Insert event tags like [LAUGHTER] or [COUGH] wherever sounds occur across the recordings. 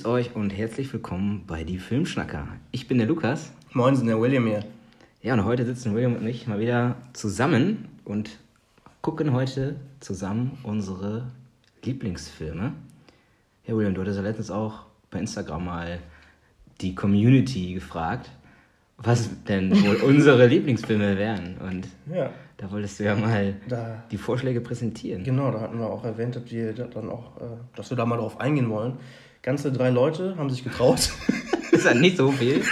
Grüßt euch und herzlich willkommen bei Die Filmschnacker. Ich bin der Lukas. Moin, sind der William hier. Ja, und heute sitzen William und ich mal wieder zusammen und gucken heute zusammen unsere Lieblingsfilme. Ja, William, du hattest ja letztens auch bei Instagram mal die Community gefragt, was denn wohl [LAUGHS] unsere Lieblingsfilme wären. Und Ja, da wolltest du ja mal da, die Vorschläge präsentieren. genau, da hatten wir auch erwähnt, dass wir da dann auch, äh, dass wir da mal drauf eingehen wollen. Ganze drei Leute haben sich getraut. [LAUGHS] Ist ja nicht so viel.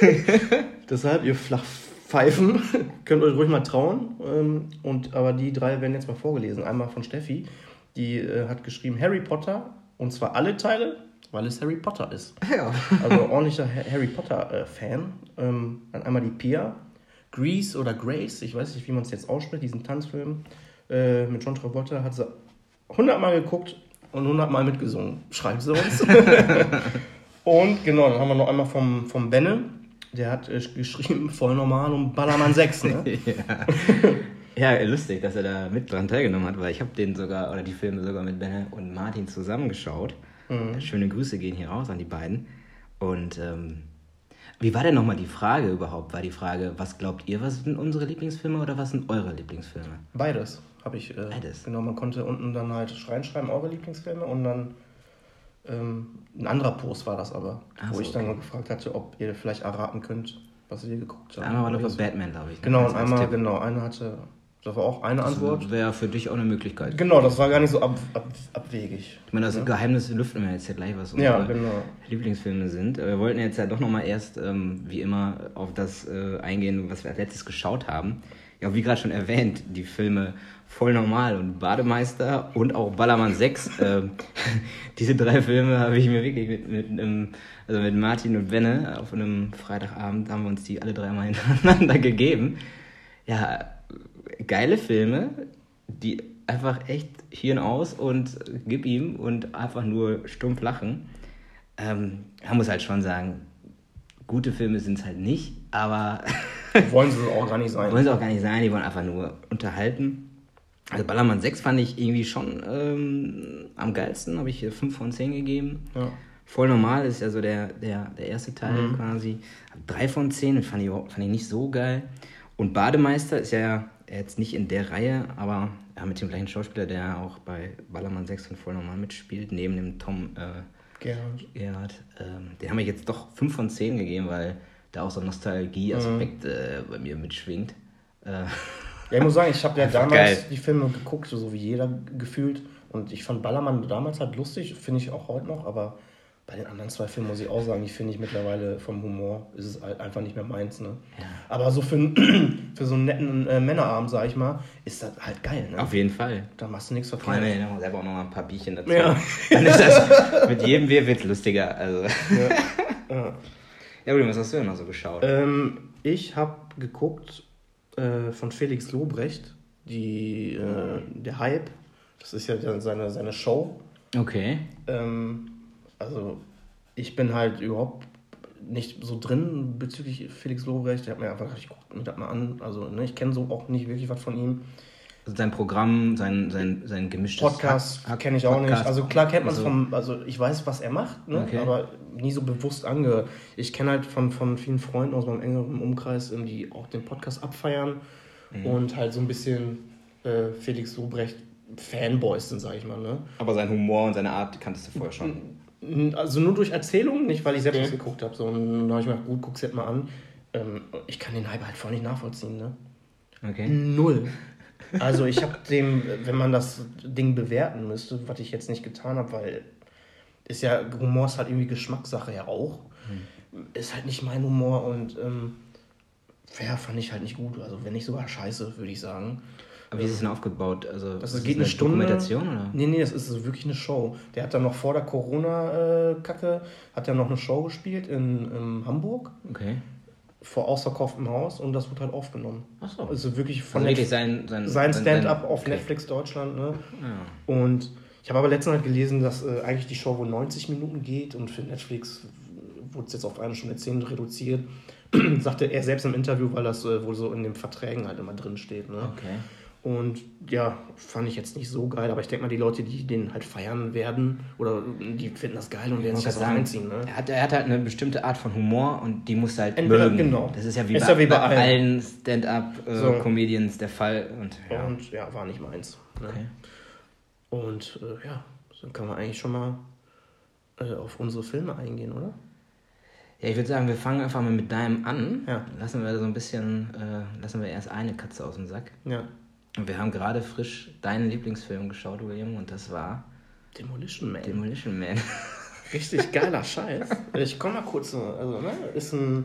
[LAUGHS] Deshalb, ihr Flachpfeifen, könnt euch ruhig mal trauen. Ähm, und, aber die drei werden jetzt mal vorgelesen. Einmal von Steffi, die äh, hat geschrieben Harry Potter, und zwar alle Teile, weil es Harry Potter ist. [LAUGHS] Ja. Also ordentlicher Ha- Harry Potter-Fan. ähm, dann einmal die Pia, Grease oder Grace, ich weiß nicht, wie man es jetzt ausspricht, diesen Tanzfilm äh, mit John Travolta, hat sie 100 Mal geguckt und 100 Mal mitgesungen. Schreibt sie uns. [LAUGHS] und genau, dann haben wir noch einmal vom, vom Benne, der hat äh, geschrieben, voll normal und Ballermann 6. Ne? [LAUGHS] Ja. ja, lustig, dass er da mit dran teilgenommen hat, weil ich habe den sogar, oder die Filme sogar mit Benne und Martin zusammengeschaut. Schöne Grüße gehen hier raus an die beiden. Und ähm, wie war denn nochmal die Frage überhaupt? War die Frage, was glaubt ihr, was sind unsere Lieblingsfilme oder was sind eure Lieblingsfilme? Beides habe ich. Äh, Beides. Genau, man konnte unten dann halt reinschreiben, eure Lieblingsfilme und dann ähm, ein anderer Post war das aber, Ach wo so, ich dann okay. gefragt hatte, ob ihr vielleicht erraten könnt, was wir geguckt haben. Einmal war Oder noch so. Batman, glaube ich. ne? Genau, und einmal, Tipp. genau, eine hatte, das war auch eine Antwort. Das wäre für dich auch eine Möglichkeit. Genau, das war gar nicht so ab, ab, abwegig. Ich meine, das Geheimnis lüften wir jetzt ja gleich, was unsere Ja, genau. Lieblingsfilme sind. Wir wollten jetzt ja doch nochmal erst, ähm, wie immer, auf das äh, eingehen, was wir als letztes geschaut haben. Ja, wie gerade schon erwähnt, die Filme Voll Normal und Bademeister und auch Ballermann 6. ähm, [LAUGHS] diese drei Filme habe ich mir wirklich mit, mit, einem, also mit Martin und Benne auf einem Freitagabend haben wir uns die alle dreimal hintereinander [LAUGHS] gegeben. Ja, geile Filme, die einfach echt Hirn aus und gib ihm und einfach nur stumpf lachen. Ähm, man muss halt schon sagen, gute Filme sind es halt nicht, aber Wollen sie auch gar nicht sein. [LAUGHS] wollen sie auch gar nicht sein, die wollen einfach nur unterhalten. Also Ballermann 6 fand ich irgendwie schon ähm, am geilsten, habe ich hier 5 von 10 gegeben. Ja. Voll normal ist ja so der, der, der erste Teil quasi. Drei von zehn, den fand ich, fand ich nicht so geil. Und Bademeister ist ja jetzt nicht in der Reihe, aber ja, mit dem gleichen Schauspieler, der auch bei Ballermann 6 und Voll normal mitspielt, neben dem Tom äh, Gerhard. Gerhard. Ähm, den habe ich jetzt doch 5 von 10 gegeben, weil da auch so ein Nostalgie-Aspekt äh, bei mir mitschwingt. Äh, [LAUGHS] Ja, ich muss sagen, ich habe ja damals geil. die Filme geguckt, so wie jeder gefühlt. Und ich fand Ballermann damals halt lustig, finde ich auch heute noch, aber bei den anderen zwei Filmen muss ich auch sagen, die finde ich mittlerweile vom Humor ist es halt einfach nicht mehr meins. Ne? Ja. Aber so für, [CLEARS THROAT] für so einen netten äh, Männerabend, sag ich mal, ist das halt geil. Ne? auf jeden Fall. Da machst du nichts Vor allem, verkehrt. wenn du selber auch noch mal ein paar Bierchen dazu. Ja. Dann ist das mit jedem Bier wird lustiger. Also. Ja. Ja, William, was hast du denn noch so geschaut? Ähm, ich habe geguckt äh, von Felix Lobrecht, die, äh, der Hype. Das ist ja dann seine, seine Show. Okay. Ähm, also ich bin halt überhaupt nicht so drin bezüglich Felix Lobrecht. Der hat mir einfach gedacht, ich gucke mir das mal an. Also ne, ich kenne so auch nicht wirklich was von ihm. Also sein Programm, sein, sein, sein gemischtes Podcast kenne ich auch nicht. Podcast. Also klar kennt man es Also- vom, also ich weiß, was er macht, ne? Okay. aber nie so bewusst angehört. Ich kenne halt von, von vielen Freunden aus meinem engeren Umkreis, die auch den Podcast abfeiern Mhm. und halt so ein bisschen äh, Felix Lobrecht Fanboys sind, sag ich mal. Ne? Aber sein Humor und seine Art kanntest du vorher schon. Also nur durch Erzählungen, nicht weil ich selbst Okay. was geguckt habe. So, und da habe ich mir gedacht, gut, guck's jetzt mal an. Ähm, ich kann den Hype halt voll nicht nachvollziehen. Ne? Okay. Null. Also ich habe dem, wenn man das Ding bewerten müsste, was ich jetzt nicht getan habe, weil ist ja, Humor ist halt irgendwie Geschmackssache ja auch. Ist halt nicht mein Humor und ähm, ja, fand ich halt nicht gut. Also wenn nicht sogar scheiße, würde ich sagen. Aber wie ist es denn aufgebaut? Also, Das ist geht eine Stunde. Dokumentation, oder? Nee, nee, das ist wirklich eine Show. Der hat dann noch vor der Corona-Kacke, hat er noch eine Show gespielt in, in Hamburg Okay. Vor ausverkauftem Haus und das wird halt aufgenommen. Ach so. Also wirklich von Von wirklich Netflix- sein, sein, sein Stand-up auf okay. Netflix Deutschland. Ne? Ja. Und ich habe aber letztens halt gelesen, dass äh, eigentlich die Show wohl 90 Minuten geht und für Netflix wurde es jetzt auf eine Stunde 10 reduziert. [CLEARS THROAT] Sagte er selbst im Interview, weil das äh, wohl so in den Verträgen halt immer drin steht. Ne? Okay. Und ja, fand ich jetzt nicht so geil, aber ich denke mal, die Leute, die den halt feiern werden, oder die finden das geil und werden sich das auch reinziehen. Ne? Er, hat, er hat halt eine bestimmte Art von Humor und die muss halt Entweder, mögen. Genau. Das ist ja wie, ist bei, ja wie bei, bei allen Stand-up-Comedians äh, so. der Fall. Und ja. und ja, war nicht meins. Ne? Okay. Und äh, ja, dann kann man eigentlich schon mal äh, auf unsere Filme eingehen, oder? Ja, ich würde sagen, wir fangen einfach mal mit deinem an. Ja. Lassen wir so ein bisschen, äh, lassen wir erst eine Katze aus dem Sack. Ja. Und wir haben gerade frisch deinen Lieblingsfilm geschaut, William, und das war Demolition Man. Demolition Man. [LAUGHS] Richtig geiler Scheiß. Ich komme mal kurz, also, ne, ist ein,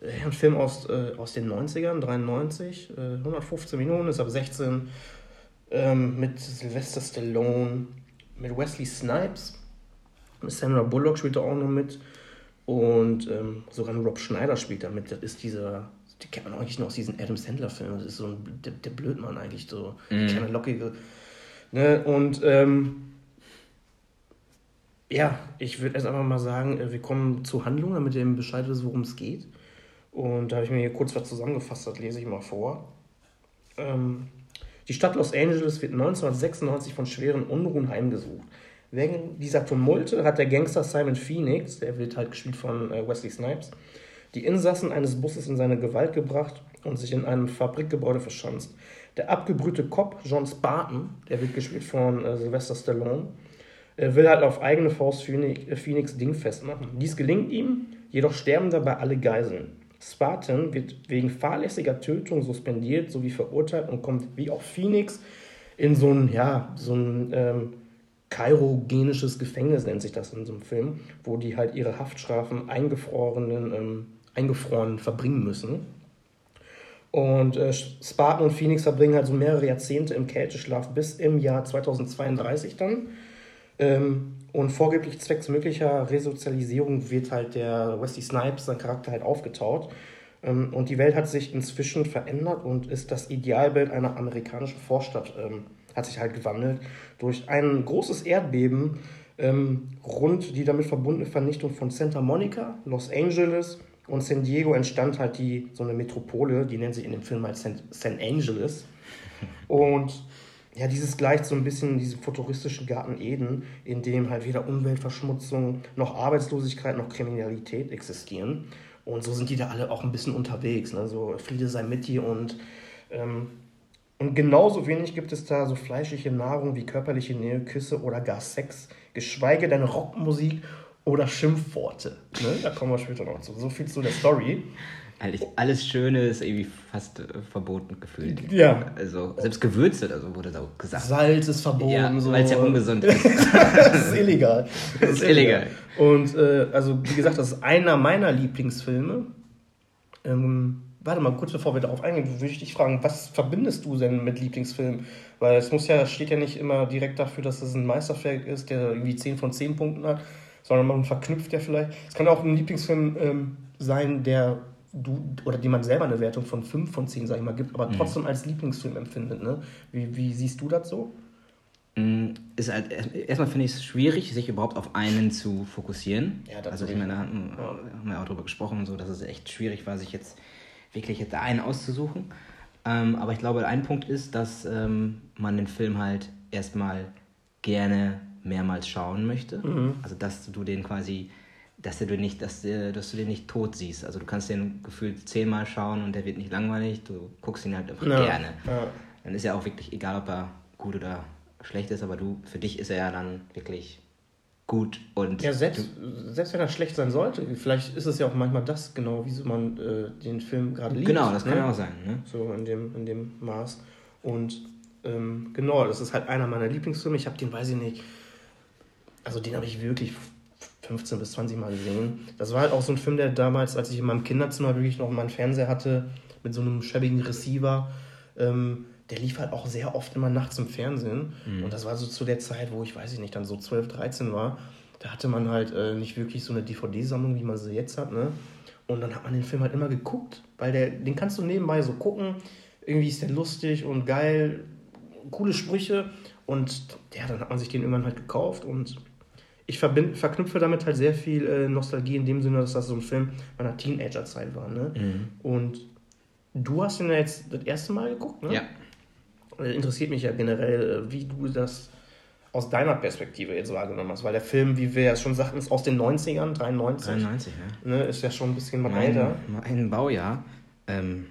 ein Film aus, äh, aus den 90ern, 93, äh, 115 Minuten, ist ab 16, ähm, mit Sylvester Stallone, mit Wesley Snipes, Sandra Bullock spielt da auch noch mit und ähm, sogar Rob Schneider spielt da mit. Das ist dieser die kennt man eigentlich noch aus diesen Adam Sandler-Filmen. Das ist so ein, der, der Blödmann eigentlich, so mm. kleine lockige. Ne? Und ähm, ja, ich würde erst einfach mal sagen, äh, wir kommen zur Handlung, damit ihr Bescheid wisst, worum es geht. Und da habe ich mir hier kurz was zusammengefasst, das lese ich mal vor. Ähm, die Stadt Los Angeles wird 1996 von schweren Unruhen heimgesucht. Wegen dieser Tumulte hat der Gangster Simon Phoenix, der wird halt gespielt von äh, Wesley Snipes, die Insassen eines Busses in seine Gewalt gebracht und sich in einem Fabrikgebäude verschanzt. Der abgebrühte Cop John Spartan, der wird gespielt von äh, Sylvester Stallone, äh, will halt auf eigene Faust Phoenix, äh, Phoenix Ding festmachen. Dies gelingt ihm, jedoch sterben dabei alle Geiseln. Spartan wird wegen fahrlässiger Tötung suspendiert sowie verurteilt und kommt wie auch Phoenix in so ein, ja, so ein ähm, cheirogenisches Gefängnis, nennt sich das in so einem Film, wo die halt ihre Haftstrafen eingefrorenen ähm, eingefroren verbringen müssen. Und äh, Spartan und Phoenix verbringen halt so mehrere Jahrzehnte im Kälteschlaf bis im Jahr 2032 dann. Ähm, und vorgeblich zwecks möglicher Resozialisierung wird halt der Wesley Snipes, sein Charakter, halt aufgetaut. Ähm, und die Welt hat sich inzwischen verändert und ist das Idealbild einer amerikanischen Vorstadt, ähm, hat sich halt gewandelt. Durch ein großes Erdbeben ähm, rund die damit verbundene Vernichtung von Santa Monica, Los Angeles, und San Diego entstand halt die, so eine Metropole, die nennt sich in dem Film halt San, San Angeles. [LAUGHS] Und ja, dieses gleicht so ein bisschen diesem futuristischen Garten Eden, in dem halt weder Umweltverschmutzung noch Arbeitslosigkeit noch Kriminalität existieren. Und so sind die da alle auch ein bisschen unterwegs. Ne? So Friede sei mit dir und, ähm, und genauso wenig gibt es da so fleischliche Nahrung wie körperliche Nähe, Küsse oder gar Sex, geschweige denn Rockmusik oder Schimpfworte. Ne? Da kommen wir später noch zu. So viel zu der Story. Eigentlich alles Schöne ist irgendwie fast äh, verboten gefühlt. Ja. Also selbst Gewürze, also wurde da auch gesagt. Salz ist verboten. Ja, so. Weil es ja ungesund ist. [LAUGHS] das ist illegal. Das ist illegal. Und äh, also wie gesagt, das ist einer meiner Lieblingsfilme. Ähm, warte mal, kurz bevor wir darauf eingehen, würde ich dich fragen, was verbindest du denn mit Lieblingsfilmen? Weil es muss ja, steht ja nicht immer direkt dafür, dass es ein Meisterwerk ist, der irgendwie 10 von 10 Punkten hat, sondern man verknüpft ja vielleicht. Es kann auch ein Lieblingsfilm ähm, sein, der du oder die man selber eine Wertung von 5 von 10, sag ich mal, gibt, aber mhm. trotzdem als Lieblingsfilm empfindet. Ne? Wie, wie siehst du das so? Mm, ist halt, erstmal finde ich es schwierig, sich überhaupt auf einen zu fokussieren. Ja, also ich meine, da haben, ja. haben wir auch drüber gesprochen, so, dass es echt schwierig war, sich jetzt wirklich jetzt einen auszusuchen. Ähm, aber ich glaube, ein Punkt ist, dass ähm, man den Film halt erstmal gerne mehrmals schauen möchte. Mhm. Also dass du den quasi, dass du den nicht, dass, dass du den nicht tot siehst. Also du kannst den gefühlt zehnmal schauen und der wird nicht langweilig. Du guckst ihn halt einfach ja. gerne. Ja. Dann ist ja auch wirklich egal, ob er gut oder schlecht ist, aber du, für dich ist er ja dann wirklich gut und. Ja, selbst, selbst wenn er schlecht sein sollte, vielleicht ist es ja auch manchmal das, genau, wie so man äh, den Film gerade liebt. Genau, das kann ne? auch sein. Ne? So in dem, in dem Maß. Und ähm, genau, das ist halt einer meiner Lieblingsfilme. Ich habe den, weiß ich nicht, also den habe ich wirklich 15 bis 20 Mal gesehen. Das war halt auch so ein Film, der damals, als ich in meinem Kinderzimmer wirklich noch meinen Fernseher hatte, mit so einem schäbigen Receiver, ähm, der lief halt auch sehr oft immer nachts im Fernsehen. Mhm. Und das war so zu der Zeit, wo ich, weiß ich nicht, dann so 12, 13 war. Da hatte man halt äh, nicht wirklich so eine DVD-Sammlung, wie man sie jetzt hat. Ne? Und dann hat man den Film halt immer geguckt, weil der, den kannst du nebenbei so gucken. Irgendwie ist der lustig und geil, coole Sprüche. Und ja, dann hat man sich den irgendwann halt gekauft und ich verbind, verknüpfe damit halt sehr viel äh, Nostalgie in dem Sinne, dass das so ein Film meiner Teenagerzeit war. Ne? Mhm. Und du hast ihn ja jetzt das erste Mal geguckt, ne? Ja. äh, interessiert mich ja generell, äh, wie du das aus deiner Perspektive jetzt wahrgenommen hast. Weil der Film, wie wir ja schon sagten, ist aus den 90ern, 93. 93, ja. Ne, ist ja schon ein bisschen mal älter. Ein Baujahr. Ähm,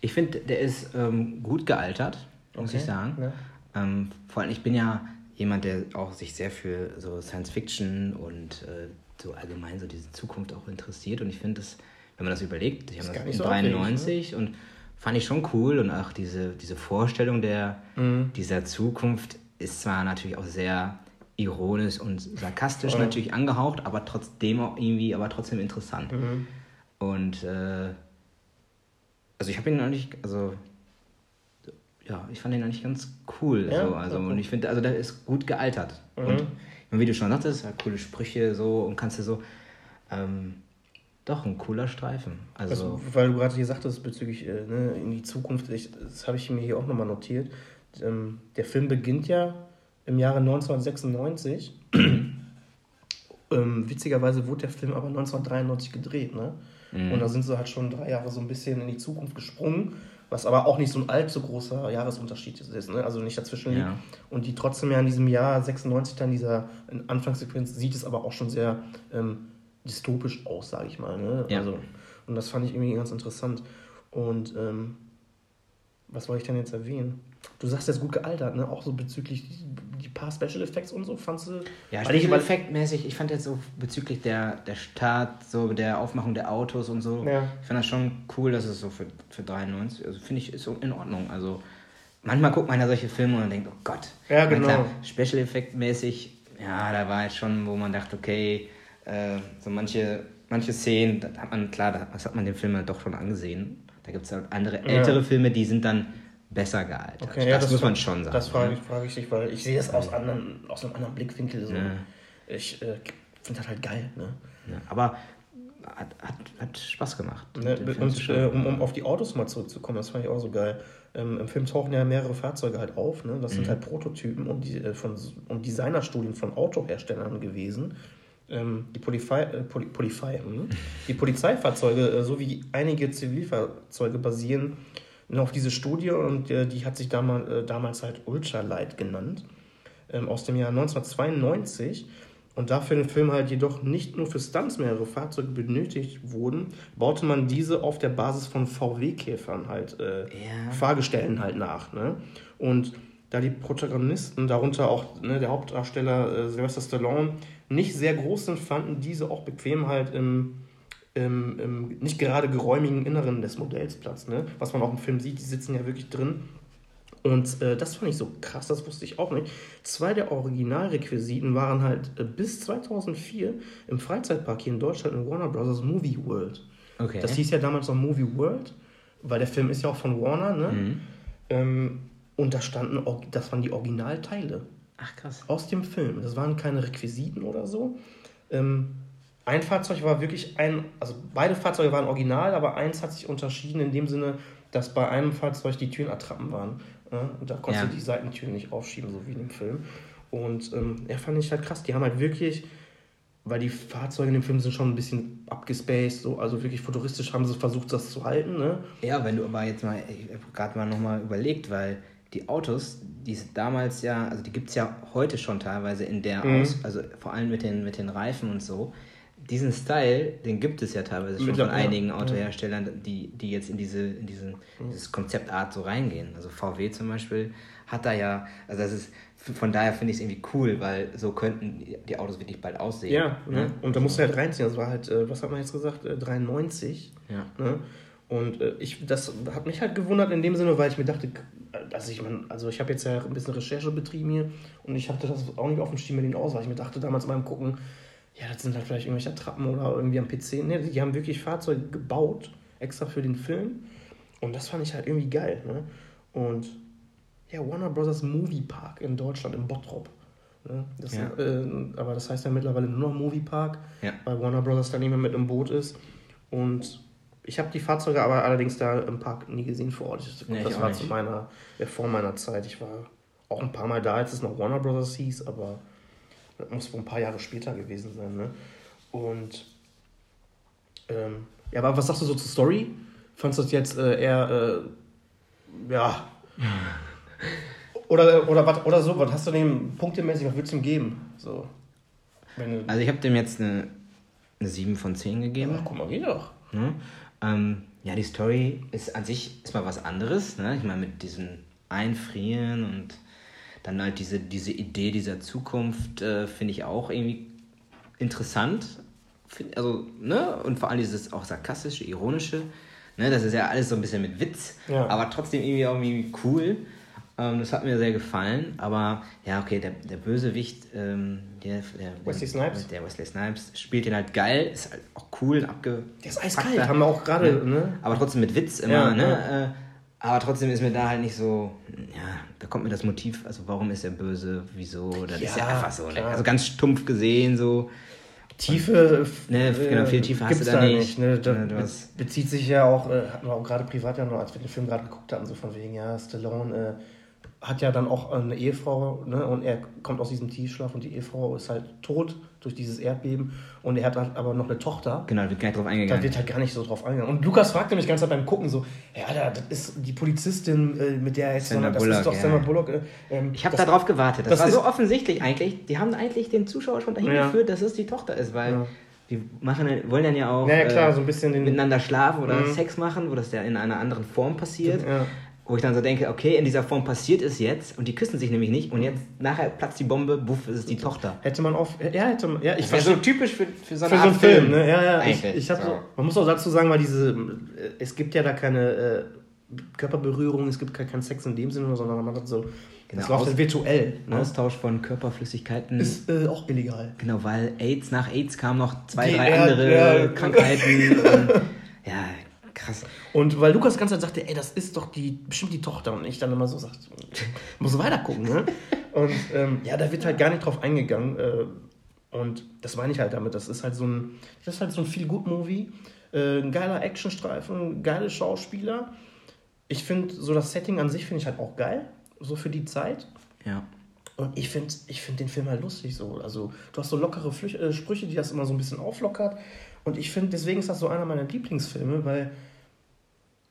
ich finde, der ist ähm, gut gealtert, muss okay. ich sagen. Ja. Ähm, vor allem, ich bin ja jemand, der auch sich sehr für so Science Fiction und äh, so allgemein so diese Zukunft auch interessiert. Und ich finde es, wenn man das überlegt, ich habe das in so 93 ne? und fand ich schon cool und auch diese, diese Vorstellung der, mhm. dieser Zukunft ist zwar natürlich auch sehr ironisch und sarkastisch oh. natürlich angehaucht, aber trotzdem auch irgendwie, aber trotzdem interessant. Mhm. Und äh, also ich habe ihn eigentlich, also ja, ich fand ihn eigentlich ganz cool. Ja, so, also, und ich finde, also der ist gut gealtert. Mhm. Und, wie du schon sagtest, ja, coole Sprüche so und kannst du so. Ähm, doch, ein cooler Streifen. Also, also weil du gerade hier sagtest, bezüglich äh, ne, in die Zukunft, ich, das habe ich mir hier auch nochmal notiert. Ähm, der Film beginnt ja im Jahre 1996. [CLEARS THROAT] ähm, witzigerweise wurde der Film aber 1993 gedreht. Ne? Mhm. Und da sind sie halt schon drei Jahre so ein bisschen in die Zukunft gesprungen, was aber auch nicht so ein allzu großer Jahresunterschied ist, ne? also nicht dazwischen liegt. Ja. Und die trotzdem ja in diesem Jahr 96 dann dieser Anfangssequenz sieht es aber auch schon sehr ähm, dystopisch aus, sage ich mal. Ne? Ja. Also, und das fand ich irgendwie ganz interessant. Und ähm, was wollte ich denn jetzt erwähnen? Du sagst jetzt gut gealtert, ne? Auch so bezüglich die, die paar Special Effects und so, fandst du? Ja, Special Effect mäßig, ich fand jetzt so bezüglich der, der Start, so der Aufmachung der Autos und so, ja. ich fand das schon cool, dass es so für, für 93, also finde ich, ist in Ordnung. Also manchmal guckt man ja solche Filme und denkt, oh Gott. Ja, genau. Klar, Special Effect mäßig, ja, da war jetzt schon, wo man dachte, okay, äh, so manche, manche Szenen, da hat man, klar, das hat man den Film halt doch schon angesehen. Da gibt es halt andere ältere ja. Filme, die sind dann besser gealtert. Okay, das, ja, das, muss man schon sagen. Das frage ich, frage ich dich, weil ich sehe das aus, anderen, aus einem anderen Blickwinkel. So. Ja. Ich äh, finde das halt geil. Ne? Ja, aber hat, hat, hat Spaß gemacht. Ne, und, äh, um, um auf die Autos mal zurückzukommen, das fand ich auch so geil. Ähm, Im Film tauchen ja mehrere Fahrzeuge halt auf. Ne? Das mhm. sind halt Prototypen und, die, äh, von, und Designerstudien von Autoherstellern gewesen. Ähm, die, Polizei, äh, Poli, Polizei, hm? die Polizeifahrzeuge äh, sowie einige Zivilfahrzeuge basieren auf diese Studie und äh, die hat sich damals, äh, damals halt Ultralight genannt, ähm, aus dem Jahr 1992. Und da für den Film halt jedoch nicht nur für Stunts mehrere Fahrzeuge benötigt wurden, baute man diese auf der Basis von VW-Käfern halt, äh, ja. Fahrgestellen halt nach. Ne? Und da die Protagonisten, darunter auch ne, der Hauptdarsteller äh, Sylvester Stallone, nicht sehr groß sind, fanden diese auch bequem halt im im, im nicht gerade geräumigen Inneren des Modells Platz. Ne? Was man auch im Film sieht, die sitzen ja wirklich drin. Und äh, das fand ich so krass, das wusste ich auch nicht. Zwei der Originalrequisiten waren halt äh, bis 2004 im Freizeitpark hier in Deutschland in Warner Bros. Movie World. Okay. Das hieß ja damals noch Movie World, weil der Film ist ja auch von Warner. Ne? Mhm. Ähm, und da standen, das waren die Originalteile. Ach krass. Aus dem Film. Das waren keine Requisiten oder so. Ähm, ein Fahrzeug war wirklich ein, also beide Fahrzeuge waren original, aber eins hat sich unterschieden in dem Sinne, dass bei einem Fahrzeug die Türen Attrappen waren. Ja? Und da konntest ja. du die Seitentüren nicht aufschieben, so wie in dem Film. Und ähm, ja, fand ich halt krass. Die haben halt wirklich, weil die Fahrzeuge in dem Film sind schon ein bisschen abgespaced, so, also wirklich futuristisch haben sie versucht, das zu halten. Ne? Ja, wenn du aber jetzt mal, ich habe gerade mal nochmal überlegt, weil die Autos, die es damals ja, also die gibt es ja heute schon teilweise in der mhm. Aus, also vor allem mit den, mit den Reifen und so diesen Style, den gibt es ja teilweise schon von einigen Autoherstellern, die, die jetzt in diese in diesen, mhm. dieses Konzeptart so reingehen. Also VW zum Beispiel hat da ja, also das ist von daher finde ich es irgendwie cool, weil so könnten die Autos wirklich bald aussehen. Ja, ne? und da musst du halt reinziehen. Das war halt, äh, was hat man jetzt gesagt, 93. Äh, ja. Ne? Und äh, ich, das hat mich halt gewundert in dem Sinne, weil ich mir dachte, also ich meine, also ich habe jetzt ja ein bisschen Recherche betrieben hier und ich hatte das auch nicht auf dem Schirm mit den aus, weil ich mir dachte damals beim Gucken, ja, das sind halt vielleicht irgendwelche Trappen oder irgendwie am PC. Ne, die haben wirklich Fahrzeuge gebaut, extra für den Film. Und das fand ich halt irgendwie geil. Ne? Und ja, Warner Brothers Movie Park in Deutschland, in Bottrop. Ne? Das, ja. äh, aber das heißt ja mittlerweile nur noch Movie Park, ja. weil Warner Brothers da nicht mehr mit im Boot ist. Und ich habe die Fahrzeuge aber allerdings da im Park nie gesehen vor Ort. Ich, nee, das war zu meiner, ja, vor meiner Zeit. Ich war auch ein paar Mal da, als es noch Warner Brothers hieß, aber das muss wohl ein paar Jahre später gewesen sein. Ne? Und ähm, ja, aber was sagst du so zur Story? Fandest du das jetzt äh, eher, äh, ja. [LAUGHS] Oder, oder, was, oder so, was hast du dem punktemäßig, was würdest du ihm geben? So. Also ich habe dem jetzt eine, eine 7 von 10 gegeben. ach, guck mal, geht doch. Ne? Ähm, ja, die Story ist an sich ist mal was anderes. Ne? Ich meine, mit diesem Einfrieren und dann halt diese, diese Idee dieser Zukunft äh, finde ich auch irgendwie interessant. Find, also, ne? Und vor allem dieses auch sarkastische, ironische. Ne? Das ist ja alles so ein bisschen mit Witz, Ja. aber trotzdem irgendwie, irgendwie cool. Ähm, das hat mir sehr gefallen. Aber ja, okay, der, der Bösewicht, ähm, der, der, Wesley Snipes? Der Wesley Snipes spielt den halt geil, ist halt auch cool, abge. Der ist eiskalt, haben wir auch gerade, ne? Aber trotzdem mit Witz immer, Ja, ne? Äh, aber trotzdem ist mir da halt nicht so, ja, da kommt mir das Motiv, also warum ist er böse, wieso, das ist ja Ja, einfach so, ne? also ganz stumpf gesehen, so. Tiefe, Ne, äh, genau, viel Tiefe hast du da da nicht. Ne? Da Ne, du be- hast- bezieht sich ja auch, äh, hatten wir auch gerade privat ja noch, als wir den Film gerade geguckt hatten, so von wegen, ja, Stallone äh, hat ja dann auch eine Ehefrau, ne? Und er kommt aus diesem Tiefschlaf und die Ehefrau ist halt tot durch dieses Erdbeben und er hat halt aber noch eine Tochter. Genau, da wird gar nicht drauf Da eingegangen. wird halt gar nicht so drauf eingegangen. Und Lukas fragte mich ganz Zeit beim Gucken so, ja, Alter, das ist die Polizistin, äh, mit der er jetzt Sandra das Bullock, ist doch ja. Sandra Bullock. Äh, ähm, Ich habe da drauf gewartet. Das, das war so offensichtlich eigentlich. Die haben eigentlich den Zuschauer schon dahin Ja. geführt, dass es die Tochter ist, weil Ja. die machen, wollen dann ja auch Ja, klar, äh, so ein bisschen den- miteinander schlafen oder Mhm. Sex machen, wo das ja in einer anderen Form passiert. Ja. Wo ich dann so denke, okay, in dieser Form passiert es jetzt und die küssen sich nämlich nicht und jetzt nachher platzt die Bombe, buff, ist es die Tochter. Hätte man auf. Ja, hätte man. Ja, ich Das wäre so typisch für, für so Für so einen Art Film, ne? Ja, ja. Ich, Eigentlich. ich hab so, So. man muss auch dazu sagen, weil diese. äh, Es gibt ja da keine äh, Körperberührung, es gibt keinen keinen Sex in dem Sinne, sondern man hat so. Genau, das läuft aus- halt virtuell. Ne? Austausch von Körperflüssigkeiten. Ist äh, auch illegal. genau, weil AIDS, nach AIDS kamen noch zwei, Die- drei andere ja. Krankheiten. und, ja, krass. Und weil Lukas die ganze Zeit sagte, ey, das ist doch die, bestimmt die Tochter. Und ich dann immer so sagte, [LAUGHS] muss weiter gucken, ne? Und ähm, ja, da wird halt gar nicht drauf eingegangen. Äh, und das meine ich halt damit. Das ist halt so ein, das ist halt so ein Feel-Good-Movie. Äh, ein geiler Actionstreifen, geile Schauspieler. Ich finde, so das Setting an sich finde ich halt auch geil. So für die Zeit. Ja. Und ich finde ich find den Film halt lustig so. Also, du hast so lockere Flüch äh, Sprüche, die das immer so ein bisschen auflockert. Und ich finde, deswegen ist das so einer meiner Lieblingsfilme, weil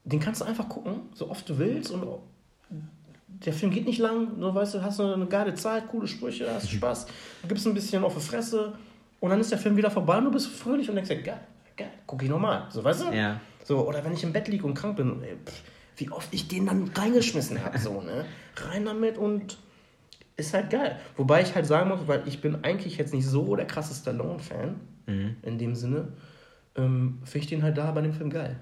den kannst du einfach gucken, so oft du willst. Und der Film geht nicht lang, nur weißt du, hast eine geile Zeit, coole Sprüche, hast Spaß, du gibst ein bisschen auf die Fresse und dann ist der Film wieder vorbei und du bist fröhlich und denkst dir, geil, geil, guck ich nochmal. So, weißt du? Ja. So, oder wenn ich im Bett liege und krank bin, ey, pff, wie oft ich den dann reingeschmissen habe, so, ne? Rein damit und ist halt geil. Wobei ich halt sagen muss, weil ich bin eigentlich jetzt nicht so der krasse Stallone-Fan, in dem Sinne, ähm, finde ich den halt da bei dem Film geil.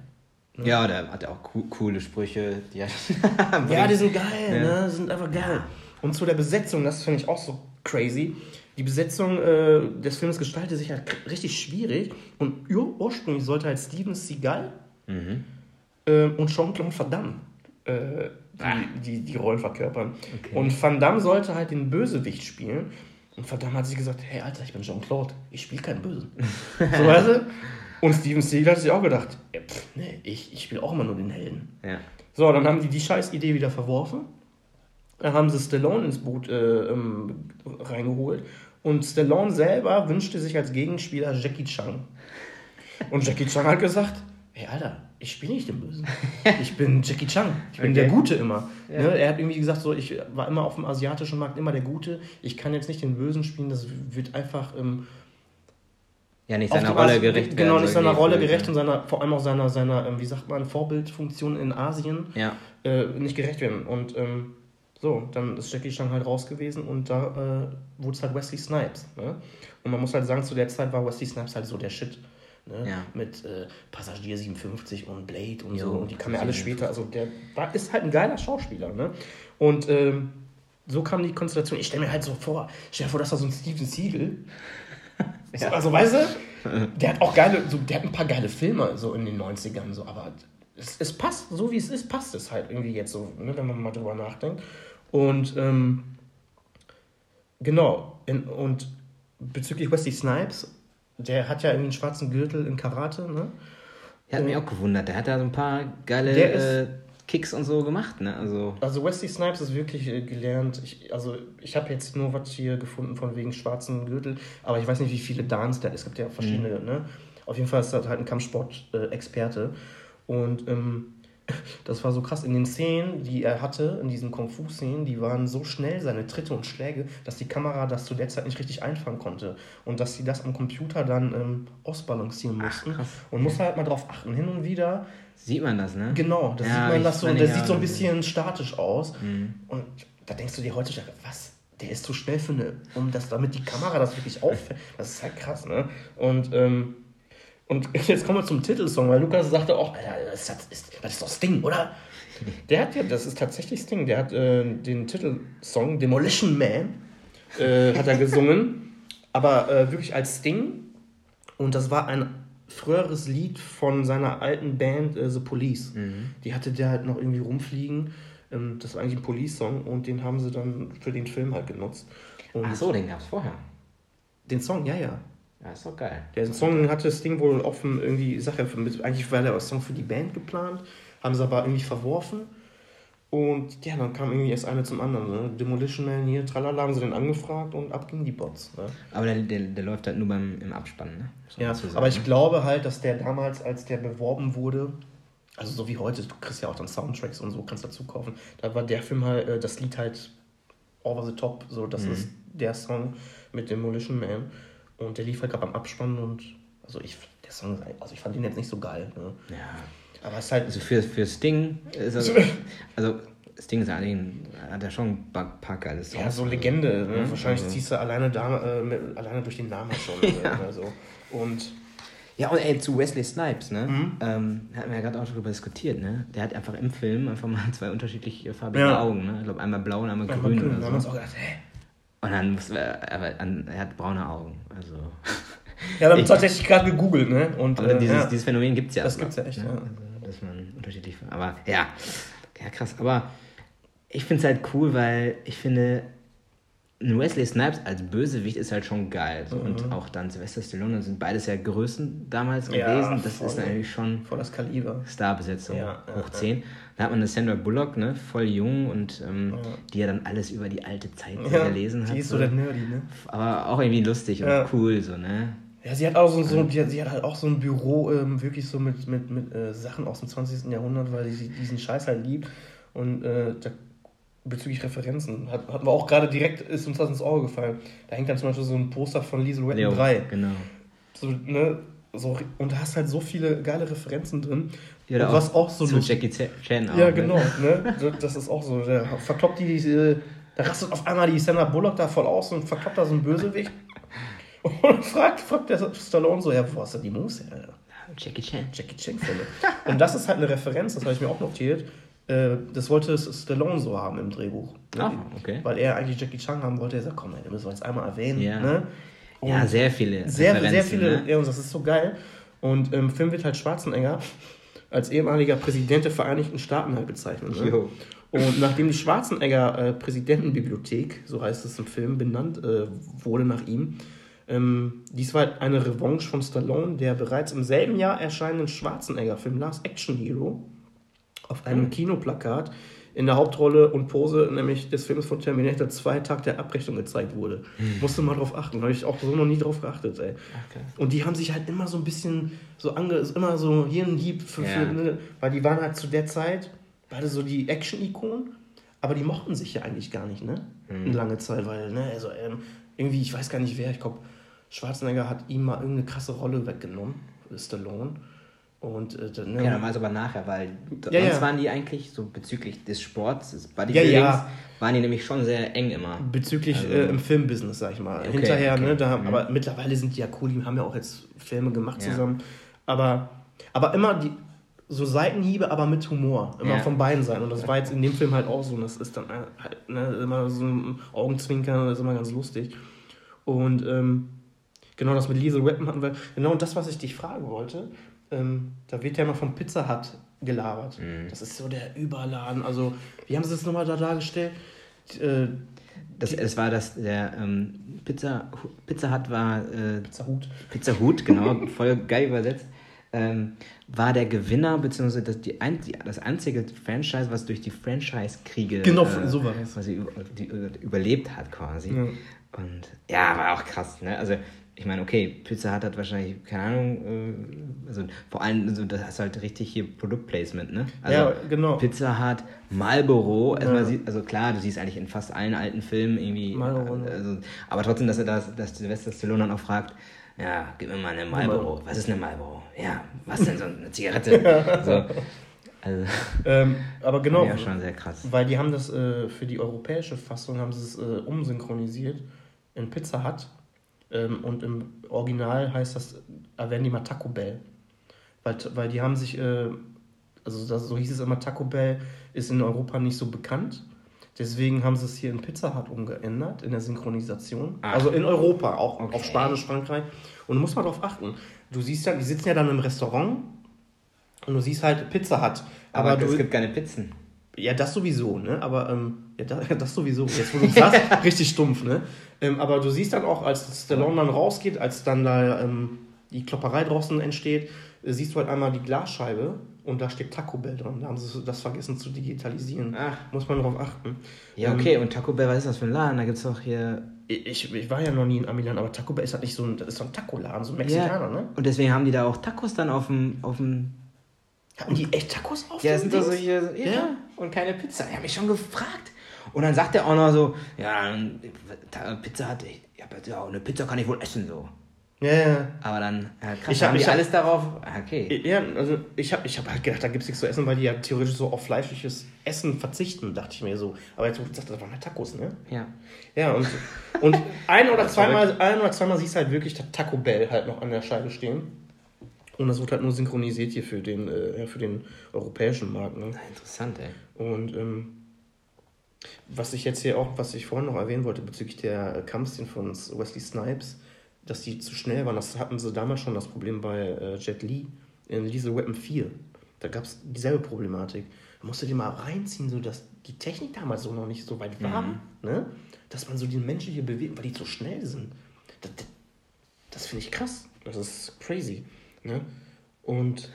Ja, der hat ja auch co coole Sprüche. Die [LAUGHS] Ja, die sind geil, Ja. ne? Die sind einfach geil. Und zu der Besetzung, das finde ich auch so crazy. Die Besetzung äh, des Films gestaltet sich halt richtig schwierig. Und ur ursprünglich sollte halt Steven Seagal äh, und Jean-Claude Van Damme äh, die, die, die Rollen verkörpern. Okay. Und Van Damme sollte halt den Bösewicht spielen. Und Van Damme hat sich gesagt, hey Alter, ich bin Jean-Claude, ich spiele keinen Bösen. [LAUGHS] so weißt du? Und Steven Seagal hat sich auch gedacht, ja, pff, nee, ich, ich spiele auch immer nur den Helden. Ja. So, dann haben die die scheiß Idee wieder verworfen. Dann haben sie Stallone ins Boot äh, ähm, reingeholt. Und Stallone selber wünschte sich als Gegenspieler Jackie Chan. Und Jackie Chan hat gesagt, hey Alter, ich spiele nicht den Bösen. Ich bin Jackie Chan. Ich bin Okay. der Gute immer. Ne? Er hat irgendwie gesagt, so, ich war immer auf dem asiatischen Markt immer der Gute. Ich kann jetzt nicht den Bösen spielen. Das wird einfach ähm, ja, nicht seiner Rolle Asi- gerecht Genau, werden, nicht seiner Rolle gerecht und seiner, vor allem auch seiner, seiner ähm, wie sagt man, Vorbildfunktion in Asien Ja. äh, nicht gerecht werden. Und ähm, so, dann ist Jackie Chan halt raus gewesen und da äh, wurde es halt Wesley Snipes. Ne? Und man muss halt sagen, zu der Zeit war Wesley Snipes halt so der Shit. Ne? Ja. Mit äh, Passagier 57 und Blade und Jo, so. Und die kamen ja alle 57. später. Also der war, ist halt ein geiler Schauspieler. Ne? Und ähm, so kam die Konstellation. Ich stelle mir halt so vor, stell dir vor, dass da so ein Steven Seagal. So, also weißt du, der hat auch geile, so, der hat ein paar geile Filme so in den 90ern, so, aber es, es passt, so wie es ist, passt es halt irgendwie jetzt so, ne, wenn man mal drüber nachdenkt. Und ähm, genau, in, und bezüglich Wesley Snipes, der hat ja irgendwie einen schwarzen Gürtel in Karate, ne? Der hat mich auch gewundert. Der hat da so ein paar geile äh, Kicks und so gemacht, ne? Also, Also Wesley Snipes ist wirklich äh, gelernt. Ich, also ich habe jetzt nur was hier gefunden von wegen schwarzen Gürtel, aber ich weiß nicht, wie viele Dans der hat. Es gibt ja verschiedene, ne? Auf jeden Fall ist das halt ein Kampfsport-Experte. Und ähm, [LAUGHS] Das war so krass. In den Szenen, die er hatte, in diesen Kung-Fu-Szenen, die waren so schnell, seine Tritte und Schläge, dass die Kamera das zu der Zeit nicht richtig einfangen konnte. Und dass sie das am Computer dann ähm, ausbalancieren mussten. krass. und muss halt mal drauf achten. Hin und wieder, Sieht man das, ne? genau, das Ja, sieht man das so, fand der sieht so ein bisschen statisch aus. Mhm. Und da denkst du dir heutzutage, was? Der ist zu schnell für eine, um das, damit die Kamera das wirklich auffällt. [LAUGHS] Das ist halt krass, ne? Und, ähm, und [LAUGHS] jetzt kommen wir zum Titelsong, weil Lukas sagte auch, Alter, das ist, das ist, das ist doch Sting, oder? [LAUGHS] Der hat ja, das ist tatsächlich Sting, der hat äh, den Titelsong Demolition Man äh, hat er gesungen, aber äh, wirklich als Sting. Und das war ein früheres Lied von seiner alten Band äh, The Police. Die hatte der halt noch irgendwie rumfliegen. Ähm, das war eigentlich ein Police-Song und den haben sie dann für den Film halt genutzt. Und Ach so, den gab's vorher. den Song, ja, ja. Ja, ist doch geil. Der Song hatte Sting wohl offen irgendwie, sag ja, mit, eigentlich war der Song für die Band geplant, haben sie aber irgendwie verworfen. Und ja, dann kam irgendwie erst eine zum anderen. Ne? Demolition Man hier, tralala, haben sie den angefragt und ab gingen die Bots. Ne? Aber der, der, der läuft halt nur beim, im Abspann, ne? Man Ja, sagen, aber ich ne? glaube halt, dass der damals, als der beworben wurde, also so wie heute, du kriegst ja auch dann Soundtracks und so, kannst dazu kaufen, da war der Film halt, äh, das Lied halt over the top, so das Mhm. ist der Song mit Demolition Man und der lief halt gerade beim Abspann und also ich, der Song, also ich fand ihn jetzt nicht so geil, ne? Ja. Aber es ist halt, Also für, für Sting ist also, [LAUGHS] also Sting ist eigentlich, ein- hat er schon ein paar, geile Songs. ja, so Legende, ne? Mhm, wahrscheinlich also- ziehst du alleine, da, äh, mit, alleine durch den Namen schon, ne? [LAUGHS] Ja. also, und Ja, und ey, zu Wesley Snipes, ne? Mhm. Ähm, hatten wir ja gerade auch darüber diskutiert, ne? Der hat einfach im Film einfach mal [LAUGHS] zwei unterschiedliche farbige Ja. Augen, ne? Ich glaube, einmal blau und einmal ja, grün da haben wir oder uns so. auch gedacht, hä? Und dann mussten wir, aber an, er hat braune Augen, also. Ja, haben Ich- tatsächlich gerade gegoogelt, ne? Und, Aber äh, dieses, ja. dieses Phänomen gibt es ja. Das aber, gibt's ja echt, ne? ja. Also, dass man unterschiedlich. Aber ja, ja, krass. Aber ich finde es halt cool, weil ich finde, Wesley Snipes als Bösewicht ist halt schon geil. So. Und auch dann Sylvester Stallone sind beides ja Größen damals Mhm. Ja, gewesen. Das voll. ist natürlich schon Voll das Kaliber. Starbesetzung Ja, ja, hoch 10. Da hat man eine Sandra Bullock, ne, voll jung und ähm, Ja. die ja dann alles über die alte Zeit Ja, gelesen hat. die ist so der Nerdy, ne? aber auch irgendwie lustig und Ja. cool, so, ne? Ja, sie hat auch so, so die, hat- sie hat halt auch so ein Büro, ähm, wirklich so mit, mit, mit äh, Sachen aus dem 20. Jahrhundert, weil sie diesen Scheiß halt liebt. Und äh, da, bezüglich Referenzen hat, hatten wir auch gerade direkt, ist uns das ins Auge gefallen. Da hängt dann zum Beispiel so ein Poster von Liesel Wetten Leo, 3. Genau. So, ne? So, und da hast halt so viele geile Referenzen drin. Ja, und was auch so zu lustig Jackie Ch- Chan auch. Ja, ne? genau. Ne? Das- ist auch so. Der verkloppt die, äh, da rastet auf einmal die Sandra Bullock da voll aus und verkloppt da so einen Bösewicht. Und fragt, fragt der Stallone so, ja, wo hast du die Moves her? Jackie Chan. Jackie Chan Filme. Und das ist halt eine Referenz, das habe ich mir auch notiert. Äh, Das wollte Stallone so haben im Drehbuch. Ah, okay. Weil er eigentlich Jackie Chan haben wollte. Er sagt, komm, den müssen wir jetzt einmal erwähnen. Ja. Ne? Ja, sehr viele. sehr, sehr viele, Ne? ja, und das ist so geil. Und im Film wird halt Schwarzenegger als ehemaliger Präsident der Vereinigten Staaten halt bezeichnet. Ne? Jo. Und nachdem die Schwarzenegger äh, Präsidentenbibliothek, so heißt es im Film, benannt äh, wurde nach ihm, ähm, dies war eine Revanche von Stallone, der bereits im selben Jahr erscheinenden Schwarzenegger-Film Last Action Hero auf einem Kinoplakat in der Hauptrolle und Pose, nämlich des Films von Terminator 2, Tag der Abrechnung gezeigt wurde. Musste mal drauf achten, habe ich auch so noch nie drauf geachtet, ey. Okay. Und die haben sich halt immer so ein bisschen so ange, immer so hier ein Hieb für, für Ja. ne, weil die waren halt zu der Zeit beide so die Action-Ikonen, aber die mochten sich ja eigentlich gar nicht, ne? Mhm. Eine lange Zeit, weil, ne, also ähm, irgendwie, ich weiß gar nicht wer, ich glaube, Schwarzenegger hat ihm mal irgendeine krasse Rolle weggenommen, Stallone. Und äh, dann, ne, Ja, dann war es aber nachher, weil Ja, sonst ja. waren die eigentlich so bezüglich des Sports, des Ja, Bodybuildings, ja. waren die nämlich schon sehr eng immer. Bezüglich Also- äh, im Filmbusiness, sag ich mal. Okay, Hinterher, okay. ne, da, Mhm. aber mittlerweile sind die ja cool, die haben ja auch jetzt Filme gemacht Ja. zusammen. Aber, aber immer die, so Seitenhiebe, aber mit Humor. Immer Ja. von beiden Seiten. Und das war jetzt in dem Film halt auch so. Und das ist dann halt ne, immer so ein Augenzwinkern, das ist immer ganz lustig. Und ähm, genau das mit Liesel Weapon hatten wir. Genau das, was ich dich fragen wollte. Ähm, da wird ja immer vom Pizza Hut gelabert. Mhm. Das ist so der Überladen. Also, wie haben sie das nochmal da dargestellt? Äh, Das, es war das, der ähm, Pizza, Pizza Hut war, äh, Pizza Hut. Pizza Hut, genau, [LAUGHS] voll geil übersetzt, ähm, war der Gewinner, beziehungsweise das, die ein, die, das einzige Franchise, was durch die Franchise-Kriege Genau, äh, so war das. quasi über, die, über- überlebt hat quasi. Ja. Und ja, war auch krass, ne? Also ich meine, okay, Pizza Hut hat wahrscheinlich, keine Ahnung, äh, also vor allem, also das ist halt richtig hier Produktplacement, ne? Also Ja, genau. Pizza Hut, Marlboro, erstmal sieht, also klar, du siehst eigentlich in fast allen alten Filmen irgendwie, Marlboro, ne? also, aber trotzdem, dass er das, dass Sylvester Stallone dann auch fragt, ja, gib mir mal eine Marlboro. Was ist eine Marlboro? Ja, was denn so eine Zigarette? [LAUGHS] so, also, Ähm, aber genau, ja, schon sehr krass. weil die haben das äh, für die europäische Fassung haben sie es äh, umsynchronisiert in Pizza Hut ähm, und im Original heißt das, erwähnen die mal Taco Bell. Weil, weil die haben sich, äh, also das, so hieß es immer, Taco Bell ist in Europa nicht so bekannt. Deswegen haben sie es hier in Pizza Hut umgeändert, in der Synchronisation. Ach. Also in Europa, auch Okay. auf Spanisch, Frankreich. Und du musst mal darauf achten. Du siehst ja, die sitzen ja dann im Restaurant und du siehst halt Pizza Hut. Aber, Aber, es du, gibt keine Pizzen. ja, das sowieso, ne? Aber ähm, ja, das, [LAUGHS] das sowieso. Jetzt, wo du sagst, [LAUGHS] richtig stumpf, ne? Ähm, aber du siehst dann auch, als Stallone dann rausgeht, als dann da ähm, die Klopperei draußen entsteht, äh, siehst du halt einmal die Glasscheibe und da steht Taco Bell dran. Da haben sie das vergessen zu digitalisieren. Ach. Muss man darauf achten. Ja, okay, und Taco Bell, was ist das für ein Laden? Da gibt es doch hier. Ich, ich war ja noch nie in Amiland, aber Taco Bell ist halt nicht so ein, das ist so ein Taco-Laden, so ein Mexikaner, ne? Und deswegen haben die da auch Tacos dann auf dem. Auf dem Haben die echt Tacos auf ja, sind Dings? solche. Ja, Ja. und keine Pizza. Ich habe mich schon gefragt. Und dann sagt er auch noch so: Ja, Pizza hat. Ja, ja, eine Pizza kann ich wohl essen, so. Ja, ja. Aber dann, ja, krass, Ich hab- haben die ich hab- alles darauf. Ah, Okay. Ja, also ich habe ich hab halt gedacht, da gibt es nichts zu essen, weil die ja theoretisch so auf fleischliches Essen verzichten, dachte ich mir so. Aber jetzt, sagst, das waren halt Tacos, ne? Ja. Ja, und, und ein [LAUGHS] oder zweimal, ein oder zweimal siehst du halt wirklich das Taco Bell halt noch an der Scheibe stehen. Und das wird halt nur synchronisiert hier für den, äh, für den europäischen Markt. Ne? Interessant, ey. Und ähm, was ich jetzt hier auch, was ich vorhin noch erwähnen wollte bezüglich der Kampfszenen von Wesley Snipes, dass die zu schnell waren, das hatten sie damals schon das Problem bei äh, Jet Li in Lethal Weapon 4. Da gab es dieselbe Problematik. Da musst du dir mal reinziehen, so dass die Technik damals so noch nicht so weit war, ne? dass man so die menschliche Bewegung, weil die so schnell sind. Das, das, das finde ich krass. Das ist crazy. Ne? Und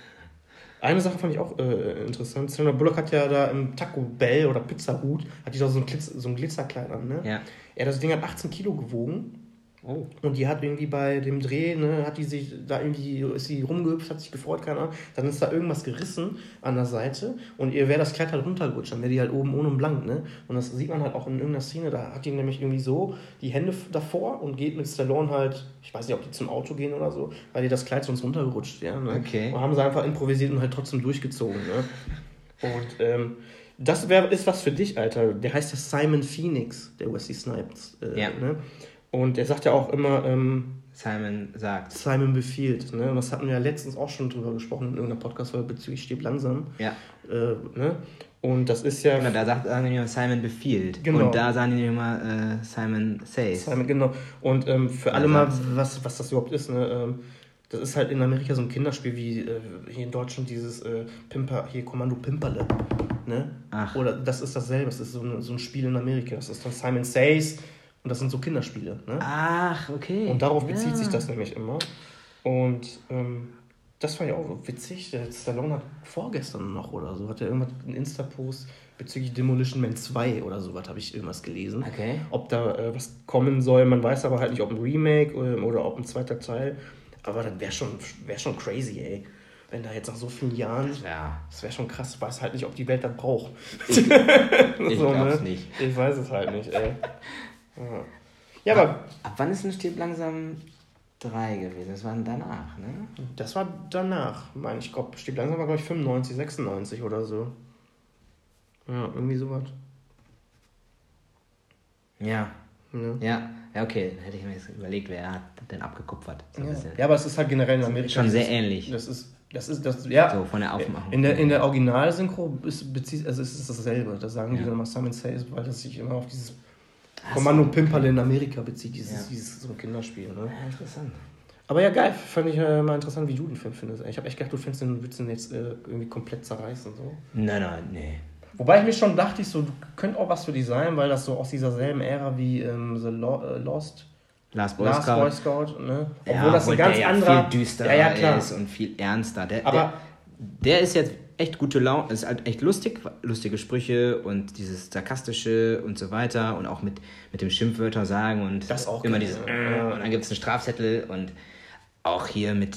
eine Sache fand ich auch äh, interessant. Sandra Bullock hat ja da im Taco Bell oder Pizza Hut, hat die da so ein, Glitz, so ein Glitzerkleid an, ne? Ja. Ja, das Ding hat 18 Kilo gewogen. Oh. Und die hat irgendwie bei dem Dreh, ne, hat die sich da irgendwie, ist sie rumgehüpft, hat sich gefreut, keine Ahnung. Dann ist da irgendwas gerissen an der Seite und ihr wäre das Kleid halt runtergerutscht, dann wäre die halt oben ohne und blank, ne? Und das sieht man halt auch in irgendeiner Szene, da hat die nämlich irgendwie so die Hände davor und geht mit Stallone halt, ich weiß nicht, ob die zum Auto gehen oder so, weil ihr das Kleid sonst runtergerutscht wäre, ne? Okay. Und haben sie einfach improvisiert und halt trotzdem durchgezogen, ne? Und ähm, das wär, ist was für dich, Alter. Der heißt ja Simon Phoenix, der Wesley Snipes. Äh, Ja. ne? Und der sagt ja auch immer, ähm, Simon sagt. Simon befiehlt. Ne? Und das hatten wir ja letztens auch schon drüber gesprochen in irgendeiner Podcast-Folge bezüglich Stirb langsam. Ja. Äh, ne? Und das ist ja. Genau, da sagt, sagen die immer Simon befiehlt. Genau. Und da sagen die immer äh, Simon says. Simon, genau. Und ähm, für alle mal, was, was das überhaupt ist, ne? ähm, das ist halt in Amerika so ein Kinderspiel wie äh, hier in Deutschland dieses äh, Pimper, hier Kommando Pimperle. Ne? Ach. Oder das ist dasselbe, das ist so ein, so ein Spiel in Amerika. Das ist dann Simon Says und das sind so Kinderspiele. Ne? Ach, okay. Und darauf bezieht ja. sich das nämlich immer. Und ähm, das fand ich auch witzig. Der Stallone hat vorgestern noch oder so, hat er irgendwas, einen Insta-Post bezüglich Demolition Man 2 oder sowas, habe ich irgendwas gelesen. Okay. Ob da äh, was kommen soll, man weiß aber halt nicht, ob ein Remake ähm, oder ob ein zweiter Teil. Aber das wäre schon, wär schon crazy, ey. Wenn da jetzt nach so vielen Jahren. Ja. Das wäre schon krass. Ich weiß halt nicht, ob die Welt das braucht. Ich [LAUGHS] glaub's nicht. Ich weiß es halt nicht, ey. [LAUGHS] Ja, ja aber Ab wann ist denn Stirb langsam 3 gewesen? Das war danach, ne? Das war danach, meine ich. glaube, Stieg langsam war, glaube ich, 95, 96 oder so. Ja, irgendwie sowas. Ja. Ne? Ja. Ja, okay. Dann hätte ich mir jetzt überlegt, wer hat denn abgekupfert. So ein bisschen. Ja, aber es ist halt generell in Amerika. Schon sehr ähnlich. Das ist, das ist, das, ja. So, von der Aufmachung. In der, in der Originalsynchro ist, bezieht, also ist es dasselbe. Da sagen die Ja. dann immer Simon Says, weil das sich immer auf dieses So. Kommando Pimperle in Amerika bezieht. Dieses, Ja. dieses so ein Kinderspiel. Ne? Ja, interessant. Aber ja, geil. Fand ich äh, mal interessant, wie du den Film findest. Ich habe echt gedacht, du findest den, würdest den jetzt äh, irgendwie komplett zerreißen. So. Nein, nein, nee. Wobei ich mir schon dachte, ich so, könnte auch was für dich sein, weil das so aus dieser selben Ära wie ähm, The äh, Lost, Last Boy Last Scout. Boy Scout, ne? Obwohl ja, das ein ganz der ja anderer. viel düsterer ja, ja, klar. ist und viel ernster. Der, Aber- der, der ist jetzt echt gute Laune, ist halt echt lustig, lustige Sprüche und dieses sarkastische und so weiter und auch mit, mit dem Schimpfwörter sagen und Das auch immer dieses ja. äh, und dann gibt es einen Strafzettel und auch hier [LAUGHS] mit,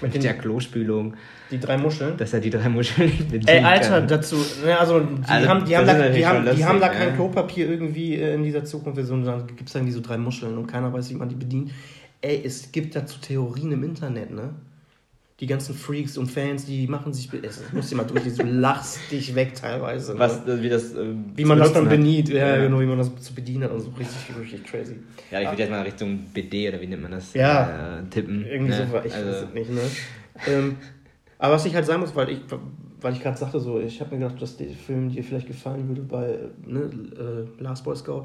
mit, den- der Klospülung, Die drei Muscheln. dass er die drei Muscheln bedienen Ey, Alter, kann. dazu, ne, also die Also, haben, die haben, da, die haben, schon die lustig, haben da ja. kein Klopapier irgendwie äh, in dieser Zukunftsversion, dann gibt es irgendwie so drei Muscheln und keiner weiß, wie man die bedient. Ey, es gibt dazu Theorien im Internet, ne? Die ganzen Freaks und Fans, die machen sich, es muss dir mal durch, du lachst dich weg teilweise. Ne? Was, wie das, äh, wie man das dann hat. benimmt, ja, Ja. genau, wie man das zu bedienen hat und so richtig, richtig crazy. Ja, ich würde jetzt mal Richtung BD oder wie nennt man das? Ja. Äh, tippen. Irgendwie ne? so ich also, weiß es nicht, ne? ähm, aber was ich halt sagen muss, weil ich, weil ich gerade sagte, so, ich habe mir gedacht, dass der Film dir vielleicht gefallen würde bei ne, äh, Last Boy Scout.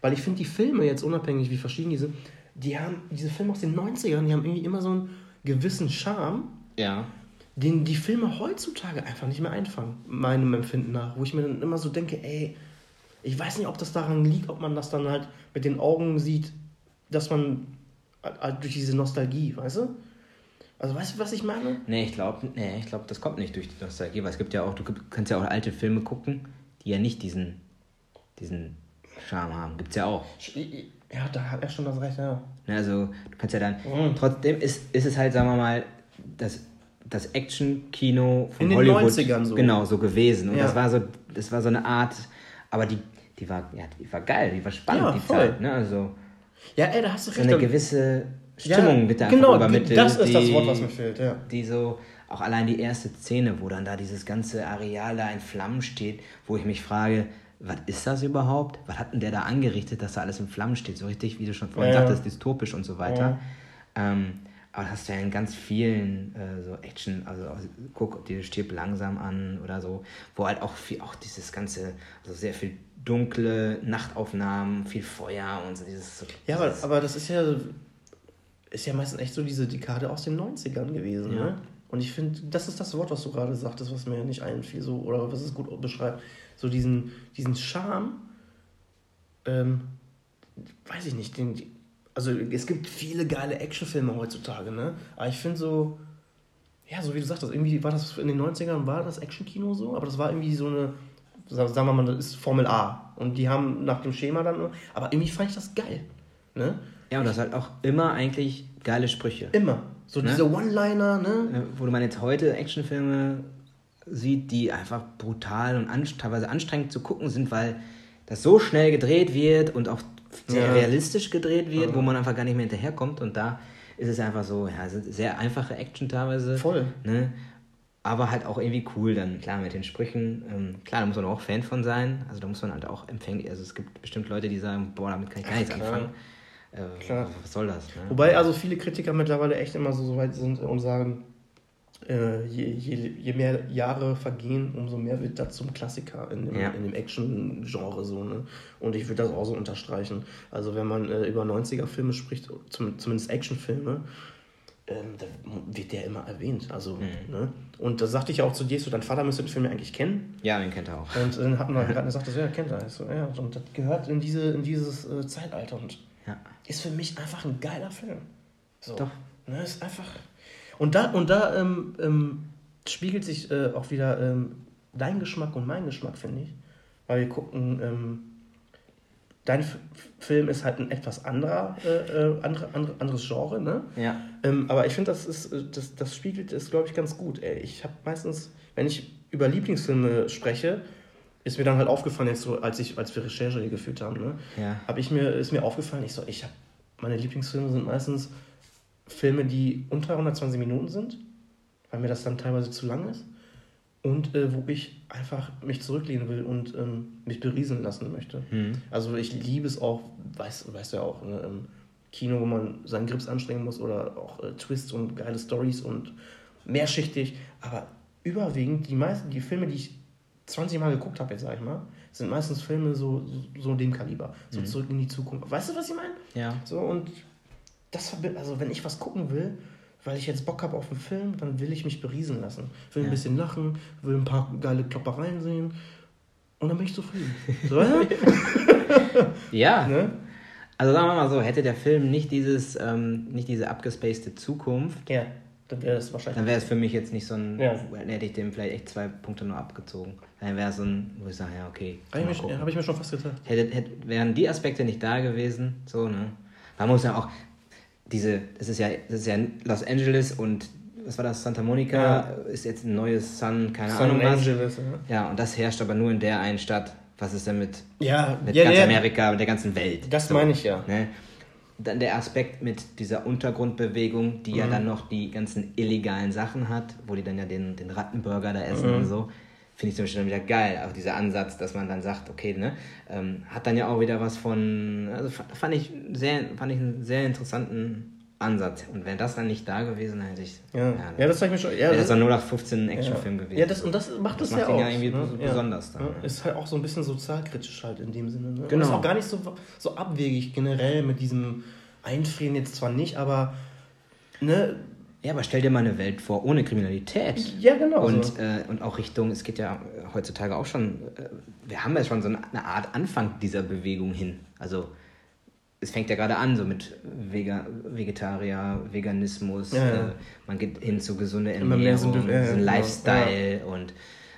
Weil ich finde, die Filme jetzt unabhängig, wie verschieden die sind, die haben, diese Filme aus den 90ern, die haben irgendwie immer so einen gewissen Charme, Ja. den die Filme heutzutage einfach nicht mehr einfangen, meinem Empfinden nach. Wo ich mir dann immer so denke, ey, ich weiß nicht, ob das daran liegt, ob man das dann halt mit den Augen sieht, dass man halt durch diese Nostalgie, weißt du? Also weißt du, was ich meine? Nee, ich glaube, nee, ich glaub, das kommt nicht durch die Nostalgie, weil es gibt ja auch, du kannst ja auch alte Filme gucken, die ja nicht diesen, diesen Charme haben. Gibt's ja auch. Ja, da hat er schon das Recht, ja. Ne, also du kannst ja dann, Mhm. trotzdem ist, ist es halt, sagen wir mal, das, das Action-Kino von In den Hollywood 90ern so. genau so gewesen. Und Ja. das war so, das war so eine Art, aber die, die war, ja, die war geil, die war spannend, Ja, die voll. Zeit. Ne? Also Ja, ey, da hast du so recht. eine dann- gewisse Ja, Stimmung wird da genau, übermittelt. das ist das die- Wort, was mir fehlt, ja. die so, auch allein die erste Szene, wo dann da dieses ganze Areal da in Flammen steht, wo ich mich frage, was ist das überhaupt? Was hat denn der da angerichtet, dass da alles in Flammen steht? So richtig, wie du schon vorhin Ja, ja. sagtest, dystopisch und so weiter. Ähm, aber das hast du ja in ganz vielen äh, so Action, also guck dir stirb langsam an oder so, wo halt auch viel, auch dieses ganze, also sehr viel dunkle Nachtaufnahmen, viel Feuer und so dieses. So, Ja, aber, aber das ist ja, ist ja meistens echt so diese Dekade aus den 90ern gewesen. Ja. Ne? Und ich finde, das ist das Wort, was du gerade sagtest, was mir nicht einfiel, so, oder was es gut beschreibt. So diesen, diesen Charme, ähm, weiß ich nicht, den, also es gibt viele geile Actionfilme heutzutage, ne? Aber ich finde so, ja, so wie du sagtest, irgendwie war das in den 90ern, war das Actionkino so, aber das war irgendwie so eine, sagen wir mal, das ist Formel A. Und die haben nach dem Schema dann, aber irgendwie fand ich das geil, ne? Ja, und das halt auch immer eigentlich geile Sprüche. Immer. So Ne? diese One-Liner, ne? Äh, Wo man jetzt heute Actionfilme sieht, die einfach brutal und anst teilweise anstrengend zu gucken sind, weil das so schnell gedreht wird und auch sehr Ja. realistisch gedreht wird, wo man einfach gar nicht mehr hinterherkommt. Und da ist es einfach so, ja, sehr einfache Action teilweise. Voll. Ne? Aber halt auch irgendwie cool dann, klar, mit den Sprüchen. Ähm, klar, da muss man auch Fan von sein. Also da muss man halt auch empfänglich, also es gibt bestimmt Leute, die sagen, boah, damit kann ich gar nichts klar. anfangen. Äh, Klar. Was soll das? Ne? Wobei also viele Kritiker mittlerweile echt immer so weit sind und sagen, äh, je, je, je mehr Jahre vergehen, umso mehr wird das zum Klassiker in dem, Ja. in dem Action-Genre. So, ne? Und ich würde das auch so unterstreichen. Also wenn man äh, über 90er-Filme spricht, zum, zumindest Actionfilme, ähm, da wird der immer erwähnt. Also, ne? Und da sagte ich auch zu dir, so, dein Vater müsste den Film ja eigentlich kennen. Ja, den kennt er auch. Und dann hatten wir [LAUGHS] gerade gesagt, so, ja, kennt er. So, ja, und das gehört in, diese, in dieses äh, Zeitalter und Ja. ist für mich einfach ein geiler Film. So. Doch. Ne, ist einfach. Und da, und da ähm, ähm, spiegelt sich äh, auch wieder ähm, dein Geschmack und mein Geschmack, finde ich. Weil wir gucken, ähm, dein F Film ist halt ein etwas anderer, äh, äh, andere, andere, anderes Genre, ne? Ja. Ähm, aber ich finde, das, ist, äh, das, das spiegelt es, glaube ich, ganz gut. Ey. Ich habe meistens, wenn ich über Lieblingsfilme spreche, ist mir dann halt aufgefallen, jetzt so, als, ich, als wir Recherche hier geführt haben, ne? Ja. Hab ich mir, ist mir aufgefallen, ich so, ich habe, meine Lieblingsfilme sind meistens Filme, die unter 120 Minuten sind, weil mir das dann teilweise zu lang ist. Und äh, wo ich einfach mich zurücklehnen will und ähm, mich berieseln lassen möchte. Hm. Also ich liebe es auch, weißt, weißt du ja auch, ne, im Kino, wo man seinen Grips anstrengen muss oder auch äh, Twists und geile Stories und mehrschichtig. Aber überwiegend, die meisten, die Filme, die ich 20 Mal geguckt habe, jetzt sag ich mal, sind meistens Filme so, so, so dem Kaliber. So zurück in die Zukunft. Weißt du, was ich meine? Ja. So und das also wenn ich was gucken will, weil ich jetzt Bock habe auf einen Film, dann will ich mich berieseln lassen. Will ein Ja. bisschen lachen, will ein paar geile Kloppereien sehen und dann bin ich zufrieden. [LAUGHS] So? Ja. [LAUGHS] ne? Also sagen wir mal so, hätte der Film nicht dieses, ähm, nicht diese abgespacede Zukunft, Ja. dann wäre es wahrscheinlich. Dann wäre es für mich jetzt nicht so ein. Ja. Dann hätte ich dem vielleicht echt zwei Punkte nur abgezogen. Dann wäre es so ein, wo ich sage, ja, okay. Habe ich mir schon fast gedacht. hätte, hätte, wären die Aspekte nicht da gewesen, so, ne? Man muss ja auch diese, das ist ja, das ist ja Los Angeles und was war das, Santa Monica Ja. ist jetzt ein neues Sun, keine San Ahnung was. Angeles, ja. Ja, und das herrscht aber nur in der einen Stadt. Was ist denn mit, Ja, mit ja, ganz ja, Amerika, mit der ganzen Welt? Das So, meine ich ja. Ne? Dann der Aspekt mit dieser Untergrundbewegung, die Mhm. ja dann noch die ganzen illegalen Sachen hat, wo die dann ja den, den Rattenburger da essen Mhm. und so, finde ich zum Beispiel dann wieder geil. Auch dieser Ansatz, dass man dann sagt, okay, ne, ähm, hat dann ja auch wieder was von, also fa- fand ich, sehr, fand ich einen sehr interessanten Ansatz. Und wäre das dann nicht da gewesen, dann hätte ich, Ja, ja das habe ich mir schon. Ja, wäre das ein 0815 Actionfilm ja. gewesen. Ja, das, und das macht Das das, macht ja auch. ja irgendwie ne? bes- besonders dann, Ja. ja. Ist halt auch so ein bisschen sozialkritisch halt in dem Sinne. Ne? Und Genau. ist auch gar nicht so, so abwegig generell mit diesem Einfrieren jetzt zwar nicht, aber ne, Ja, aber stell dir mal eine Welt vor, ohne Kriminalität. Ja, genau Und, so. äh, und auch Richtung, es geht ja heutzutage auch schon, äh, wir haben ja schon so eine Art Anfang dieser Bewegung hin. Also es fängt ja gerade an, so mit Vega, Vegetarier, Veganismus, Ja, ja. Äh, man geht hin zu gesunde Immer Ernährung, mehr sind- so ja, ja, ein genau. Lifestyle und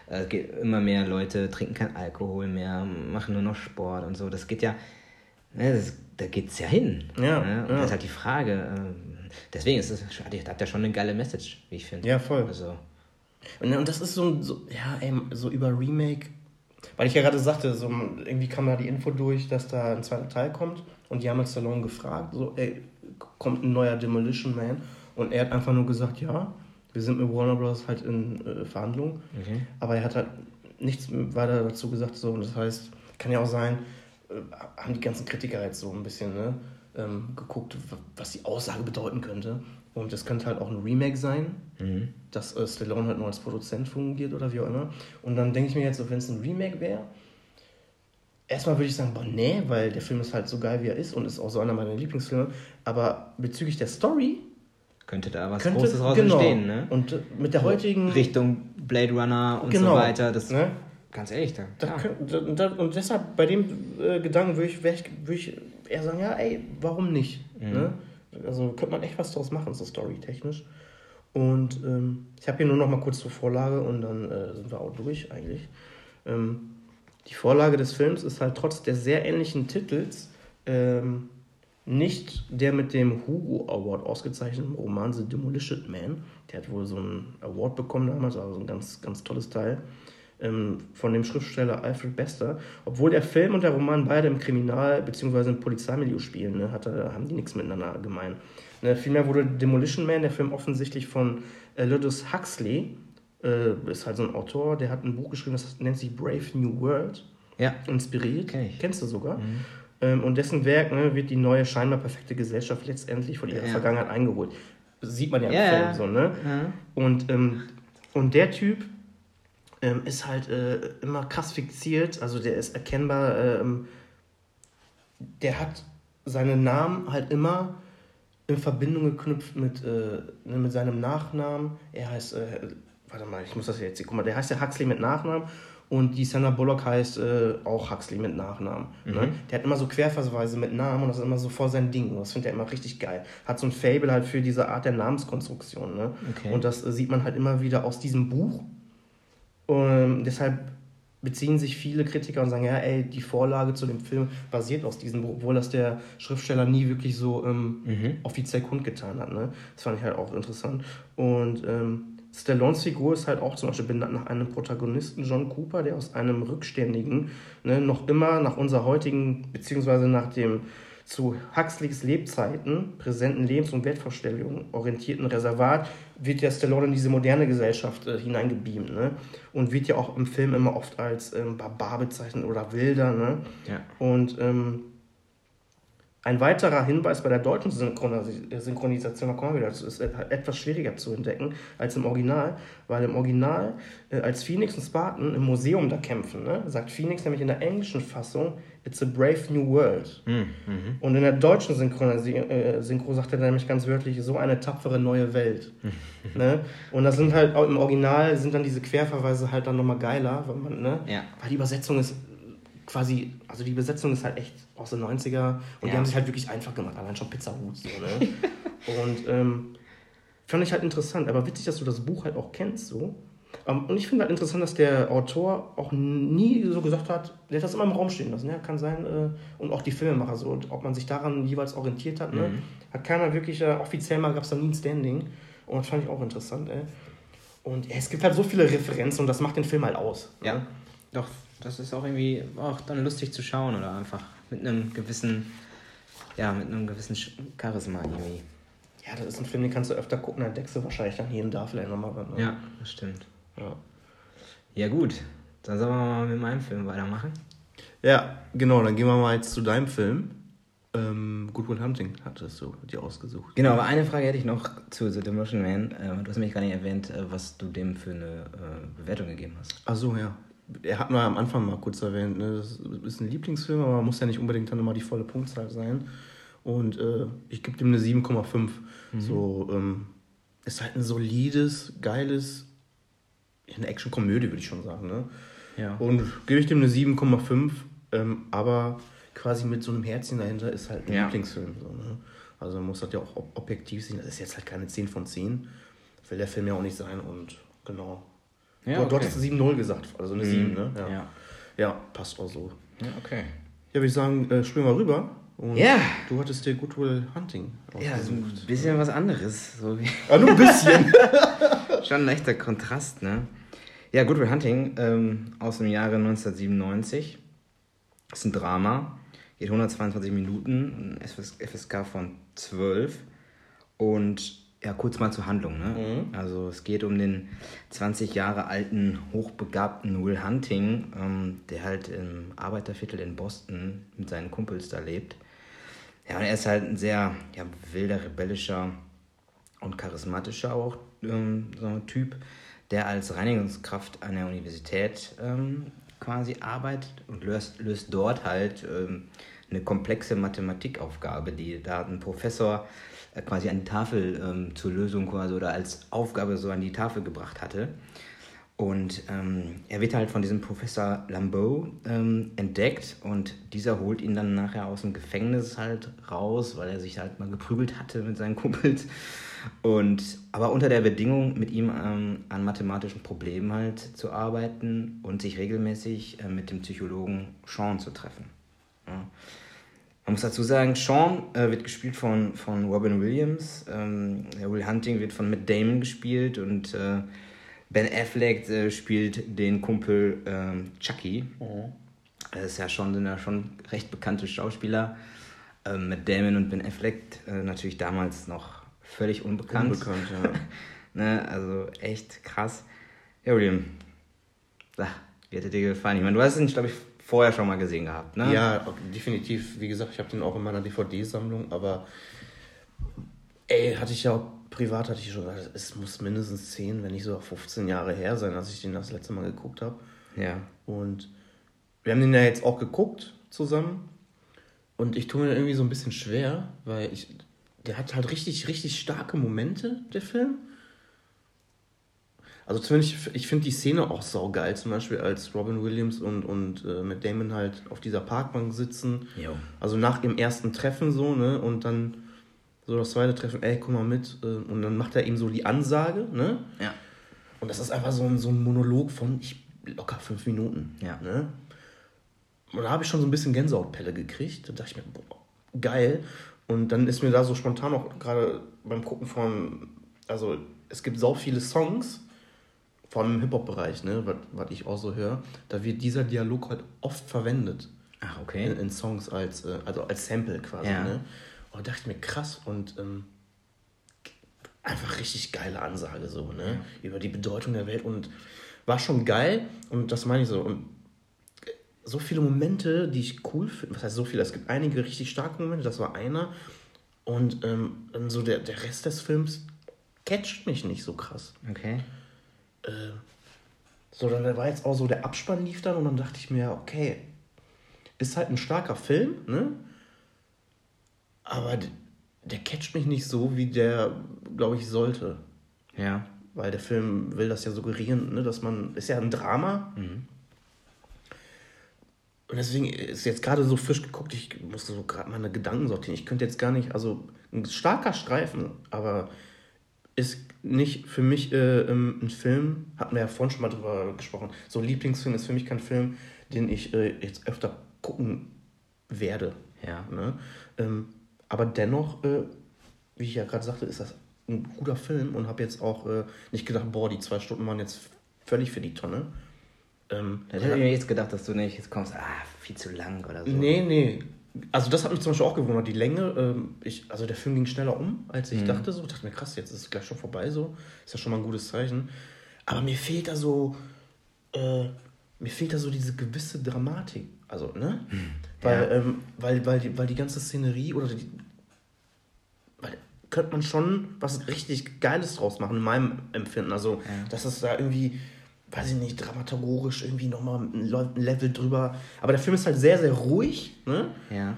äh, immer mehr Leute trinken kein Alkohol mehr, machen nur noch Sport und so. Das geht ja, ne, das, da geht's ja hin. Ja, ne? Und ja. das ist halt die Frage. ähm, deswegen ist es, hat hat ja schon eine geile Message, wie ich finde. Ja, voll. Also, Und, und das ist so, so, ja, ey, so über Remake, weil ich ja gerade sagte, so, irgendwie kam da die Info durch, dass da ein zweiter Teil kommt und die haben jetzt Stallone gefragt, so, ey, kommt ein neuer Demolition Man und er hat einfach nur gesagt, ja, wir sind mit Warner Bros. halt in äh, Verhandlungen, okay. aber er hat halt nichts weiter dazu gesagt, so, und das heißt, kann ja auch sein, äh, haben die ganzen Kritiker jetzt so ein bisschen, ne, ähm, geguckt, was die Aussage bedeuten könnte und das könnte halt auch ein Remake sein, Mhm. dass äh, Stallone halt nur als Produzent fungiert oder wie auch immer. Und dann denke ich mir jetzt, so, wenn es ein Remake wäre, erstmal würde ich sagen, boah, nee, weil der Film ist halt so geil, wie er ist und ist auch so einer meiner Lieblingsfilme. Aber bezüglich der Story Könnte da was könnte Großes raus genau. entstehen, ne? Und mit der heutigen Richtung Blade Runner und Genau, so weiter. Das, ne? Ganz ehrlich, da. Da und deshalb bei dem äh, Gedanken würde ich, ich, würd ich eher sagen, ja, ey, warum nicht? Mhm. Ne? Also könnte man echt was draus machen, so storytechnisch. Und ähm, ich habe hier nur noch mal kurz zur Vorlage und dann äh, sind wir auch durch eigentlich. Ähm, die Vorlage des Films ist halt trotz der sehr ähnlichen Titels ähm, nicht der mit dem Hugo Award ausgezeichneten Roman The Demolition Man. Der hat wohl so einen Award bekommen damals, also ein ganz, ganz tolles Teil von dem Schriftsteller Alfred Bester. Obwohl der Film und der Roman beide im Kriminal- bzw. im Polizeimilieu spielen, ne, hatte, haben die nichts miteinander gemein. Ne, vielmehr wurde Demolition Man, der Film offensichtlich von Aldous Huxley, äh, ist halt so ein Autor, der hat ein Buch geschrieben, das nennt sich Brave New World, Ja. inspiriert. Ich. Kennst du sogar? Ähm, und dessen Werk ne, wird die neue, scheinbar perfekte Gesellschaft letztendlich von ihrer Ja. Vergangenheit eingeholt. Das sieht man ja im Ja, Film so, ne? Ja. Und, ähm, und der Typ ähm, ist halt äh, immer krass fixiert, also der ist erkennbar, ähm, der hat seinen Namen halt immer in Verbindung geknüpft mit, äh, ne, mit seinem Nachnamen. Er heißt, äh, warte mal, ich muss das jetzt, guck mal, der heißt ja Huxley mit Nachnamen und die Sandra Bullock heißt äh, auch Huxley mit Nachnamen. Ne? Der hat immer so Querverweise mit Namen und das ist immer so voll sein Ding. Und das findet er immer richtig geil. Hat so ein Fable halt für diese Art der Namenskonstruktion. Ne? Okay. Und das äh, sieht man halt immer wieder aus diesem Buch. Und deshalb beziehen sich viele Kritiker und sagen, ja, ey, die Vorlage zu dem Film basiert aus diesem Buch, obwohl das der Schriftsteller nie wirklich so ähm, offiziell kundgetan hat. Ne? Das fand ich halt auch interessant. Und ähm, Stallones Figur ist halt auch zum Beispiel benannt nach einem Protagonisten, John Cooper, der aus einem rückständigen, ne, noch immer nach unserer heutigen, beziehungsweise nach dem zu Huxleys Lebzeiten präsenten Lebens- und Wertvorstellungen orientierten Reservat wird ja Stallone in diese moderne Gesellschaft äh, hineingebeamt. Ne? Und wird ja auch im Film immer oft als ähm, Barbar bezeichnet oder Wilder. Ne? Ja. Und ähm, ein weiterer Hinweis bei der deutschen Synchronis- Synchronisation, da kommen wir wieder dazu, ist et- etwas schwieriger zu entdecken als im Original, weil im Original, äh, als Phoenix und Spartan im Museum da kämpfen, ne, sagt Phoenix nämlich in der englischen Fassung, It's a brave new world. Mhm. Und in der deutschen äh, Synchro sagt er nämlich ganz wörtlich, so eine tapfere neue Welt. [LAUGHS] ne? Und das sind halt auch im Original sind dann diese Querverweise halt dann nochmal geiler, weil man, ne? Ja. Weil die Übersetzung ist quasi, also die Übersetzung ist halt echt aus den 90er und die Ja. haben sich halt wirklich einfach gemacht, allein schon Pizza Hut. So, ne? [LAUGHS] und ähm, Fand ich halt interessant, aber witzig, dass du das Buch halt auch kennst, so. Ähm, und ich finde halt interessant, dass der Autor auch nie so gesagt hat, der hat das immer im Raum stehen lassen, ja, kann sein, äh, und auch die Filmemacher so, und ob man sich daran jeweils orientiert hat, ne, hat keiner wirklich, äh, offiziell mal gab es da nie ein Standing, und das fand ich auch interessant, ey. Und ja, es gibt halt so viele Referenzen und das macht den Film halt aus. Ja, Ne? doch, das ist auch irgendwie auch dann lustig zu schauen oder einfach mit einem gewissen, ja, mit einem gewissen Charisma irgendwie. Ja, das ist ein Film, den kannst du öfter gucken, dann entdeckst du wahrscheinlich dann hier und da vielleicht nochmal. Ne? Ja, das stimmt. Ja. Ja, gut. Dann sollen wir mal mit meinem Film weitermachen. ja, genau, dann gehen wir mal jetzt zu deinem Film. Ähm, Good Will Hunting hattest du dir ausgesucht. Genau, aber eine Frage hätte ich noch zu The Demolition Man. Ähm, du hast nämlich gar nicht erwähnt, äh, was du dem für eine äh, Bewertung gegeben hast. Ach so, ja. Er hat mal am Anfang mal kurz erwähnt, ne? das ist ein Lieblingsfilm, aber muss ja nicht unbedingt dann immer die volle Punktzahl sein. Und äh, ich gebe dem eine 7,5. So, ähm, ist halt ein solides, geiles, eine Action-Komödie, würde ich schon sagen. Ne? Ja. Und gebe ich dem eine 7,5, ähm, aber quasi mit so einem Herzchen dahinter ist halt ein Ja. Lieblingsfilm. So, ne? Also man muss das ja auch ob- objektiv sehen. Das ist jetzt halt keine 10 von 10. Will der Film ja auch nicht sein und genau. Ja, du, okay. hattest 7-0 gesagt, also eine 7, ne? Ja. Ja. ja. passt auch so. Ja, okay. Ja, würde ich sagen, äh, springen wir rüber. Und Ja. Du hattest dir Good Will Hunting Ja, so ein bisschen was anderes. So wie [LAUGHS] Ah, nur ein bisschen. [LAUGHS] Schon ein leichter Kontrast, ne? Ja, Good Will Hunting ähm, aus dem Jahre 1997. Ist ein Drama. Geht 122 Minuten, ein FS FSK von 12. Und ja, kurz mal zur Handlung, ne? Also es geht um den 20 Jahre alten, hochbegabten Will Hunting, ähm, der halt im Arbeiterviertel in Boston mit seinen Kumpels da lebt. Ja, und er ist halt ein sehr ja, wilder, rebellischer und charismatischer auch ähm, so ein Typ, der als Reinigungskraft an der Universität ähm, quasi arbeitet und löst, löst dort halt ähm, eine komplexe Mathematikaufgabe, die da ein Professor quasi an die Tafel ähm, zur Lösung quasi oder als Aufgabe so an die Tafel gebracht hatte. Und ähm, er wird halt von diesem Professor Lambeau ähm, entdeckt und dieser holt ihn dann nachher aus dem Gefängnis halt raus, weil er sich halt mal geprügelt hatte mit seinen Kumpels. Und aber unter der Bedingung, mit ihm ähm, an mathematischen Problemen halt zu arbeiten und sich regelmäßig äh, mit dem Psychologen Sean zu treffen. Ja. Man muss dazu sagen, Sean äh, wird gespielt von, von Robin Williams, ähm, Will Hunting wird von Matt Damon gespielt und äh, Ben Affleck äh, spielt den Kumpel ähm, Chucky. Das ist ja schon, sind ja schon recht bekannte Schauspieler. Ähm, Matt Damon und Ben Affleck äh, natürlich damals noch völlig unbekannt. Unbekannt, ja. [LAUGHS] ne, also echt krass. Ja, William, sag, wie hätte dir gefallen? Ich meine, du hast ihn, glaube ich, vorher schon mal gesehen gehabt, ne? Ja, definitiv. Wie gesagt, ich habe den auch in meiner DVD-Sammlung, aber ey, hatte ich ja auch privat, hatte ich schon gesagt, es muss mindestens 10, wenn nicht sogar 15 Jahre her sein, als ich den das letzte Mal geguckt habe. Ja. Und wir haben den ja jetzt auch geguckt zusammen. Und ich tue mir irgendwie so ein bisschen schwer, weil ich, der hat halt richtig, richtig starke Momente, der Film. Also zumindest, ich finde die Szene auch saugeil, zum Beispiel als Robin Williams und, und äh, Matt Damon halt auf dieser Parkbank sitzen. Jo. Also nach dem ersten Treffen so, ne? Und dann so das zweite Treffen, ey, komm mal mit. äh, Und dann macht er ihm so die Ansage, ne? Ja. Und das ist einfach so ein, so ein Monolog von ich, locker fünf Minuten. Ja. Ne? Und da habe ich schon so ein bisschen Gänsehautpelle gekriegt. Da dachte ich mir, boah, geil. Und dann ist mir da so spontan auch gerade beim Gucken von, also es gibt so viele Songs, vor allem im Hip-Hop-Bereich, ne, was, ich auch so höre, da wird dieser Dialog halt oft verwendet Ach, okay. in, in Songs als, äh, also als Sample quasi. Ja. Ne? Und da dachte ich mir, krass und ähm, einfach richtig geile Ansage so, ne? Über die Bedeutung der Welt und war schon geil und das meine ich so. Und so viele Momente, die ich cool finde, was heißt so viele, es gibt einige richtig starke Momente, das war einer. Und ähm, so der, der Rest des Films catcht mich nicht so krass. Okay. So, dann war jetzt auch so, der Abspann lief dann und dann dachte ich mir, okay, ist halt ein starker Film, ne? Aber der catcht mich nicht so, wie der, glaube ich, sollte. Ja. Weil der Film will das ja suggerieren, ne, dass man, ist ja ein Drama. Und deswegen ist jetzt gerade so frisch geguckt, ich musste so gerade meine Gedanken sortieren. Ich könnte jetzt gar nicht, also ein starker Streifen, aber ist nicht für mich äh, ein Film, hatten wir ja vorhin schon mal drüber gesprochen. So ein Lieblingsfilm ist für mich kein Film, den ich äh, jetzt öfter gucken werde. Ja. Ne? Ähm, aber dennoch, äh, wie ich ja gerade sagte, ist das ein guter Film und habe jetzt auch äh, nicht gedacht, boah, die zwei Stunden waren jetzt völlig für die Tonne. Ähm, Da hätte ich mir jetzt gedacht, dass du nicht jetzt kommst, ah, viel zu lang oder so. Nee, nee. Also das hat mich zum Beispiel auch gewundert, die Länge. Ähm, ich, also der Film ging schneller um, als ich dachte. So, ich dachte mir, krass, jetzt ist es gleich schon vorbei. So ist ja schon mal ein gutes Zeichen. Aber mir fehlt da so, äh, mir fehlt da so diese gewisse Dramatik. Also ne, weil, Ja. ähm, weil, weil, die, weil die ganze Szenerie oder die, weil könnte man schon was richtig Geiles draus machen in meinem Empfinden. Also dass es da irgendwie weiß ich nicht, dramaturgisch irgendwie nochmal ein Le- ein Level drüber. Aber der Film ist halt sehr, sehr ruhig, ne? Ja.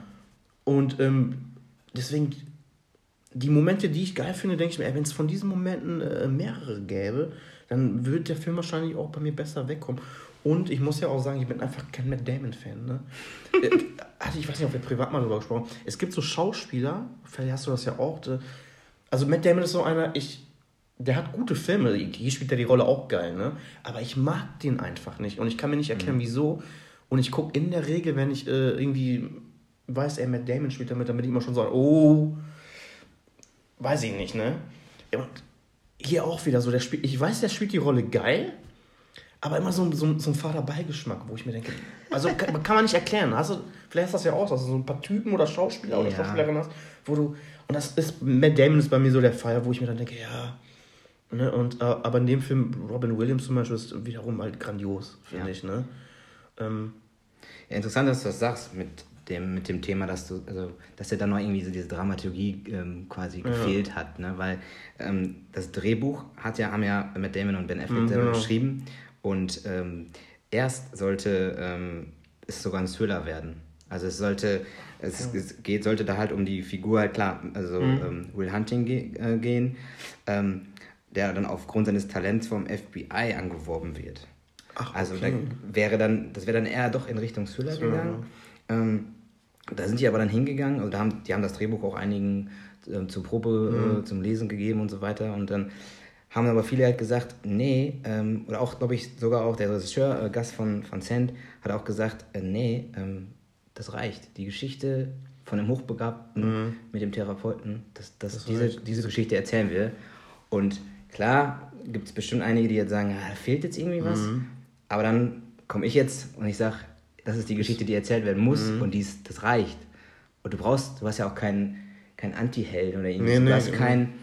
Und ähm, deswegen, die Momente, die ich geil finde, denke ich mir, wenn es von diesen Momenten äh, mehrere gäbe, dann würde der Film wahrscheinlich auch bei mir besser wegkommen. Und ich muss ja auch sagen, ich bin einfach kein Matt Damon-Fan. Ne? [LAUGHS] Äh, also ich weiß nicht, ob wir privat mal drüber gesprochen. Es gibt so Schauspieler, vielleicht hast du das ja auch. äh, Also Matt Damon ist so einer, ich, der hat gute Filme, hier spielt er die Rolle auch geil, ne? Aber ich mag den einfach nicht. Und ich kann mir nicht erklären, wieso. Und ich gucke in der Regel, wenn ich äh, irgendwie weiß, er Matt Damon spielt damit, damit ich immer schon so, oh, weiß ich nicht, ne? Und hier auch wieder so, der spielt, ich weiß, der spielt die Rolle geil, aber immer so, so, so ein fader Beigeschmack, wo ich mir denke, also kann, [LAUGHS] kann man nicht erklären. Hast du, vielleicht hast du das ja auch, dass du so ein paar Typen oder Schauspieler oder Ja. Schauspielerinnen hast, wo du, und das ist, Matt Damon ist bei mir so der Fall, wo ich mir dann denke, ja, ne, und, äh, aber in dem Film, Robin Williams zum Beispiel, ist wiederum halt grandios, finde Ja. ich, ne? Ähm, Ja, interessant, dass du das sagst mit dem, mit dem Thema, dass du, also, dass dir da noch irgendwie so diese Dramaturgie ähm, quasi gefehlt hat, ne? Weil ähm, das Drehbuch hat ja, haben ja Matt Damon und Ben Affleck Mhm, selber genau. geschrieben und ähm, erst sollte ähm, es sogar ein Thriller werden. Also es sollte, es, es geht, sollte da halt um die Figur halt klar, also Mhm. ähm, Will Hunting ge äh, gehen, ähm, der dann aufgrund seines Talents vom FBI angeworben wird. Ach, Also okay. da wäre dann, das wäre dann eher doch in Richtung Thriller gegangen. Ähm, da sind die aber dann hingegangen, also da haben, die haben das Drehbuch auch einigen äh, zur Probe äh, zum Lesen gegeben und so weiter. Und dann haben aber viele halt gesagt, nee, ähm, oder auch, glaube ich, sogar auch der Regisseur, äh, Gast von, von Sand, hat auch gesagt, äh, nee, ähm, das reicht. Die Geschichte von dem Hochbegabten mit dem Therapeuten, dass, dass diese, reicht. diese Geschichte erzählen will. Und klar gibt es bestimmt einige, die jetzt sagen, ah, da fehlt jetzt irgendwie was. Aber dann komme ich jetzt und ich sage, das ist die Geschichte, die erzählt werden muss und dies, das reicht. Und du brauchst, du hast ja auch keinen kein Anti-Held oder irgendwie, Nee, du nee, hast keinen,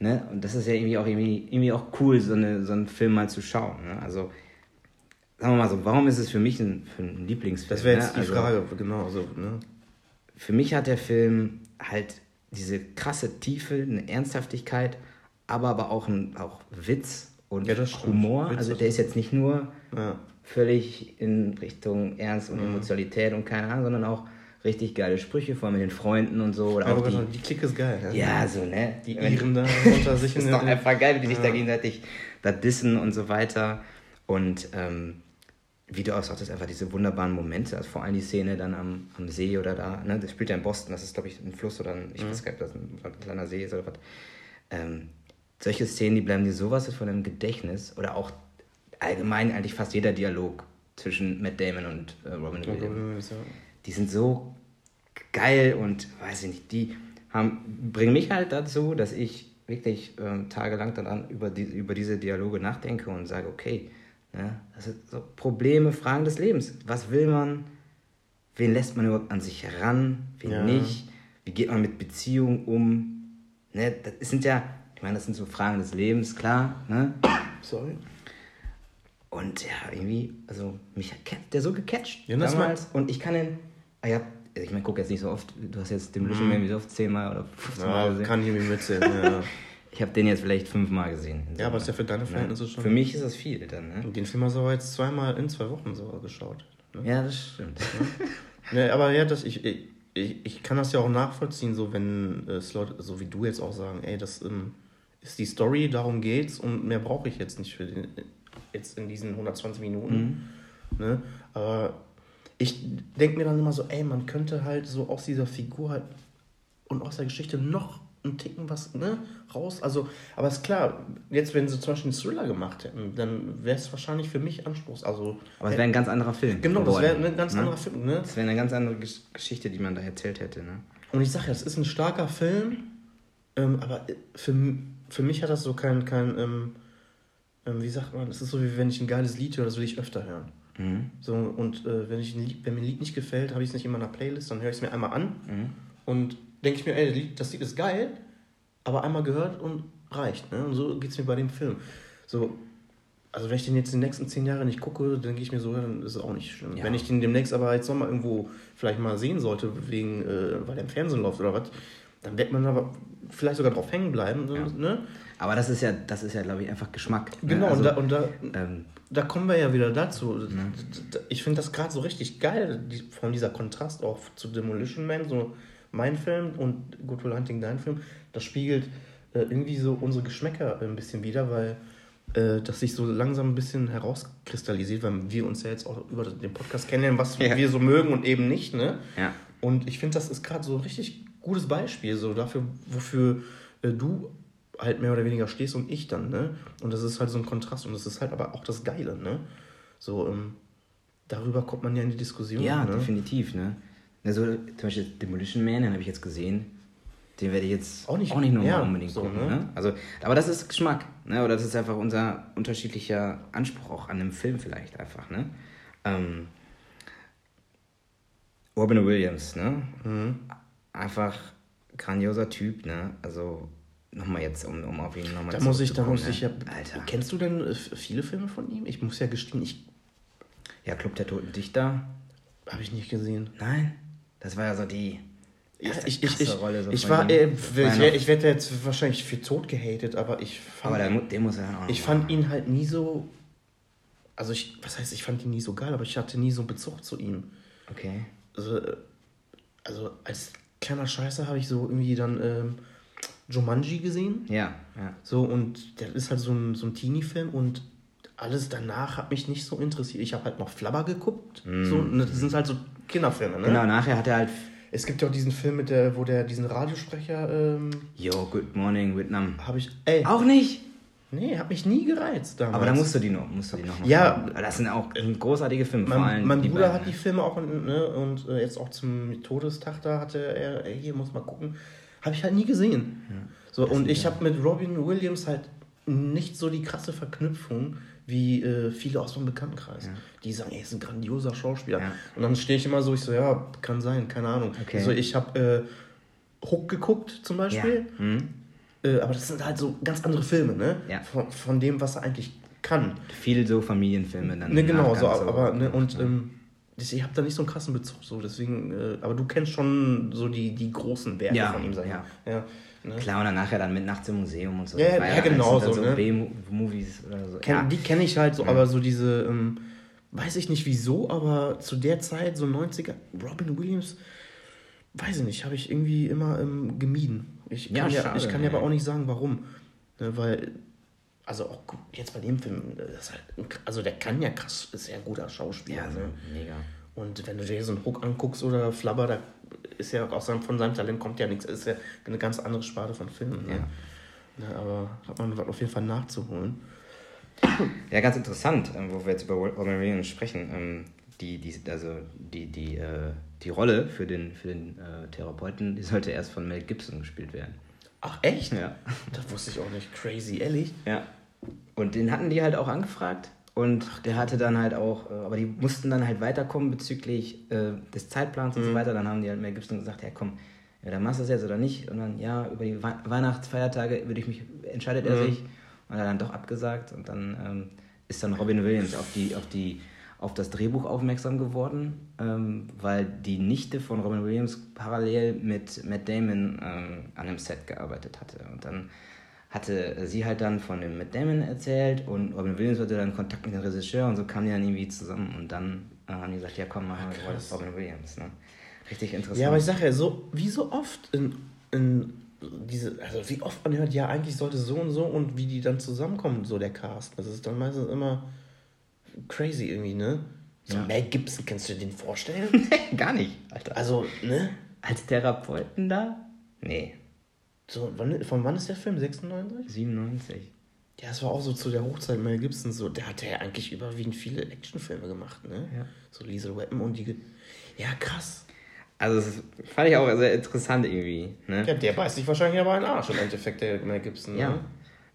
ne? Und das ist ja irgendwie auch irgendwie, irgendwie auch cool, so, eine, so einen Film mal zu schauen. Ne? Also, sagen wir mal so, warum ist es für mich ein, für ein Lieblingsfilm? das wäre jetzt ne? die Also, Frage, genau, also, ne? für mich hat der Film halt diese krasse Tiefe, eine Ernsthaftigkeit, aber aber auch, ein, auch Witz und Ja. Humor. Witz also der ist jetzt nicht nur Ja. völlig in Richtung Ernst Mhm. und Emotionalität und keine Ahnung, sondern auch richtig geile Sprüche, vor allem mit den Freunden und so. Oder Aber auch die, die, die Clique ist geil, ja? ja, so, ne? Die Iren da [LAUGHS] unter sich ist doch einfach geil, wie die sich da Ja. gegenseitig da dissen und so weiter. Und ähm, wie du auch sagtest, einfach diese wunderbaren Momente, also vor allem die Szene dann am, am See oder da, ne? das spielt ja in Boston, das ist glaube ich ein Fluss oder ein, ich Mhm. weiß gar nicht, ob das ein, ein kleiner See ist oder was. Ähm, solche Szenen, die bleiben dir sowas von im Gedächtnis oder auch allgemein eigentlich fast jeder Dialog zwischen Matt Damon und äh, Robin Williams Ja. die sind so geil und weiß ich nicht, die haben, bringen mich halt dazu, dass ich wirklich ähm, tagelang dann über, die, über diese Dialoge nachdenke und sage, okay, ne, das sind so Probleme, Fragen des Lebens. Was will man? Wen lässt man überhaupt an sich heran? Wen Ja. nicht? Wie geht man mit Beziehungen um? Ne, das sind ja, ich meine, das sind so Fragen des Lebens, klar. Ne? Sorry. Und ja, irgendwie, also mich hat der so gecatcht Ja, damals. Und ich kann den, ah ja, ich meine, guck jetzt nicht so oft, du hast jetzt Demolition Man wie so oft zehnmal oder 15 Mal. Ja, gesehen. kann ich mir mitzählen, [LAUGHS] ja. Ich habe den jetzt vielleicht fünfmal gesehen. Ja, aber ist ja für deine Verhältnisse schon. Für mich ist das viel dann, ne? Den Film hast du aber jetzt zweimal in zwei Wochen sogar geschaut. Ne? Ja, das stimmt. [LAUGHS] Ne, aber ja, das, ich, ich, ich kann das ja auch nachvollziehen, so wenn es Leute, so wie du jetzt auch sagen, ey, das ähm, ist die Story, darum geht's und mehr brauche ich jetzt nicht für den, jetzt in diesen 120 Minuten. Ne? Aber ich denke mir dann immer so, ey, man könnte halt so aus dieser Figur halt und aus der Geschichte noch, einen Ticken was ne, raus. Also, aber ist klar, jetzt, wenn sie zum Beispiel einen Thriller gemacht hätten, dann wäre es wahrscheinlich für mich Anspruchs. Also, Aber es wäre ein ganz anderer Film. genau, das wäre geworden, ein ganz ne? anderer Film. Ne? Das wäre eine ganz andere Gesch- Geschichte, die man da erzählt hätte. Ne? Und ich sage ja, es ist ein starker Film, ähm, aber für, m- für mich hat das so kein, kein ähm, ähm, wie sagt man, es ist so, wie wenn ich ein geiles Lied höre, das will ich öfter hören. Mhm. So, und äh, wenn, ich ein Lied, wenn mir ein Lied nicht gefällt, habe ich es nicht immer in einer Playlist, dann höre ich es mir einmal an und denke ich mir, ey, das Lied, ist geil, aber einmal gehört und reicht. Ne? Und so geht es mir bei dem Film. So, also wenn ich den jetzt die nächsten zehn Jahre nicht gucke, denke ich mir so, ja, dann ist es auch nicht schlimm. Ja. Wenn ich den demnächst aber jetzt nochmal irgendwo vielleicht mal sehen sollte, wegen, äh, weil der im Fernsehen läuft oder was, dann wird man aber vielleicht sogar drauf hängen bleiben. Ja. Ne? Aber das ist ja, das ist ja, glaube ich, einfach Geschmack. ne? Genau, Also, und, da, und da, ähm, da kommen wir ja wieder dazu. Ich finde das gerade so richtig geil, die, von dieser Kontrast auch zu Demolition Man, so mein Film und Good Will Hunting, dein Film, das spiegelt äh, irgendwie so unsere Geschmäcker ein bisschen wieder, weil äh, das sich so langsam ein bisschen herauskristallisiert, weil wir uns ja jetzt auch über den Podcast kennenlernen, was Ja. wir so mögen und eben nicht. Ne? ja. Und ich finde, das ist gerade so richtig gutes Beispiel, so dafür, wofür äh, du halt mehr oder weniger stehst und ich dann, ne? Und das ist halt so ein Kontrast und das ist halt aber auch das Geile, ne? So, ähm, darüber kommt man ja in die Diskussion. Ja, ne? definitiv, ne? Also zum Beispiel Demolition Man, den habe ich jetzt gesehen. Den werde ich jetzt Auch nicht- auch nicht nochmal ja, unbedingt so, gucken. ne? Ne? Also, aber das ist Geschmack, ne? Oder das ist einfach unser unterschiedlicher Anspruch auch an einem Film vielleicht einfach, ne? Ähm, Robin Williams, ne? Mhm. Einfach grandioser Typ, ne? Also nochmal jetzt, um, um auf ihn nochmal Da muss ich, da muss ich ja. ne? Alter. Kennst du denn äh, viele Filme von ihm? Ich muss ja gestehen, ich Ja, Club der Toten Dichter. habe ich nicht gesehen. Nein, das war ja so die. Ja, ich, ich, ich, Rolle so ich war, äh, ich, ja ich werde jetzt wahrscheinlich für tot gehatet, aber ich fand, Aber der, den muss er dann auch ich machen. fand ihn halt nie so, also ich, was heißt, ich fand ihn nie so geil, aber ich hatte nie so einen Bezug zu ihm. Okay. Also, äh, also als kleiner Scheiße habe ich so irgendwie dann ähm, Jumanji gesehen. Ja, ja. So, und der ist halt so ein, so ein Teenie-Film und alles danach hat mich nicht so interessiert. Ich habe halt noch Flabber geguckt. So, und das sind halt so Kinderfilme, ne? Genau, nachher hat er halt. Es gibt ja auch diesen Film mit der, wo der diesen Radiosprecher ähm, Yo, Good Morning, Vietnam. habe ich. Ey, Auch nicht? Nee, hat mich nie gereizt damals. Aber da musst du die noch, musst du die noch mal Ja. gucken. Das sind auch großartige Filme. vor allem Mein, mein Bruder hat die ne? Filme auch ne, und äh, jetzt auch zum Todestag da hatte er, ey, hier muss mal gucken. Habe ich halt nie gesehen. So, und ich habe mit Robin Williams halt nicht so die krasse Verknüpfung wie äh, viele aus meinem Bekanntenkreis. Die sagen, ey, ist ein grandioser Schauspieler. Ja. Und dann stehe ich immer so, ich so, ja, kann sein, keine Ahnung. Okay. So, ich habe äh, Hook geguckt zum Ja. Beispiel. Mhm. Äh, aber das sind halt so ganz andere Filme, ne? Ja. Von, von dem, was er eigentlich kann. Viel so Familienfilme dann. Ne, genau, so, aber, ne, und Ja. ähm, ich habe da nicht so einen krassen Bezug, so, deswegen, äh, aber du kennst schon so die, die großen Werke Ja, von ihm, sag ich ja. mal. ja ne? Klar, und dann nachher dann mit Nachts im Museum und so. Ja, ja, alles genau dann so, ne? B-Movies oder so. Kenn, ja. Die kenne ich halt so, aber so diese, ähm, weiß ich nicht wieso, aber zu der Zeit, so 90er, Robin Williams, weiß ich nicht, habe ich irgendwie immer ähm, gemieden. Ich Ja, kann ja, schade, ich kann ja aber auch nicht sagen, warum. Ne, weil, also auch jetzt bei dem Film, halt, also der kann ja krass, ist ja ein guter Schauspieler. ja, ne? mega. Und wenn du dir so einen Hook anguckst oder Flabber, da ist ja aus seinem, von seinem Talent kommt ja nichts. Ist ja eine ganz andere Sparte von Filmen. Ne? Ja, aber hat man auf jeden Fall nachzuholen. Ja, ganz interessant, ähm, wo wir jetzt über Williams sprechen. Ähm, die, die, also die, die, äh, die Rolle für den, für den äh, Therapeuten, die sollte erst von Mel Gibson gespielt werden. Ach, echt? Ja. Das wusste ich auch nicht. Crazy, ehrlich? Ja. Und den hatten die halt auch angefragt. Und der hatte dann halt auch, äh, aber die mussten dann halt weiterkommen bezüglich äh, des Zeitplans und so weiter. Dann haben die halt Mel Gibson gesagt, ja komm, ja, dann machst du es jetzt oder nicht. Und dann, ja, über die Wei- Weihnachtsfeiertage würde ich mich, entscheidet er sich. Und er hat dann doch abgesagt. Und dann ähm, ist dann Robin Williams auf die, auf die, auf das Drehbuch aufmerksam geworden, ähm, weil die Nichte von Robin Williams parallel mit Matt Damon ähm, an einem Set gearbeitet hatte. Und dann hatte sie halt dann von dem Matt Damon erzählt und Robin Williams hatte dann Kontakt mit dem Regisseur und so kamen die dann irgendwie zusammen und dann äh, haben die gesagt, ja komm, machen wir das Robin Williams. Ne? Richtig interessant. Ja, aber ich sage ja, so, wie so oft in, in diese, also wie oft man hört, ja, eigentlich sollte so und so und wie die dann zusammenkommen, so der Cast. Das ist dann meistens immer crazy irgendwie, ne? So Ja. Mel Gibson, kannst du dir den vorstellen? [LAUGHS] Gar nicht, Alter. also, ne? Als Therapeuten da? Nee. So, wann, von wann ist der Film? 96? 97. Ja, das war auch so zu der Hochzeit Mel Gibson so. Der hat ja eigentlich überwiegend viele Actionfilme gemacht, ne? Ja. So Liesel Weapon und die. Ja, krass. Also das fand ich auch sehr interessant irgendwie. Ne? Ja, der beißt sich wahrscheinlich aber einen Arsch im Endeffekt, der Mel Gibson. Ja. Ne?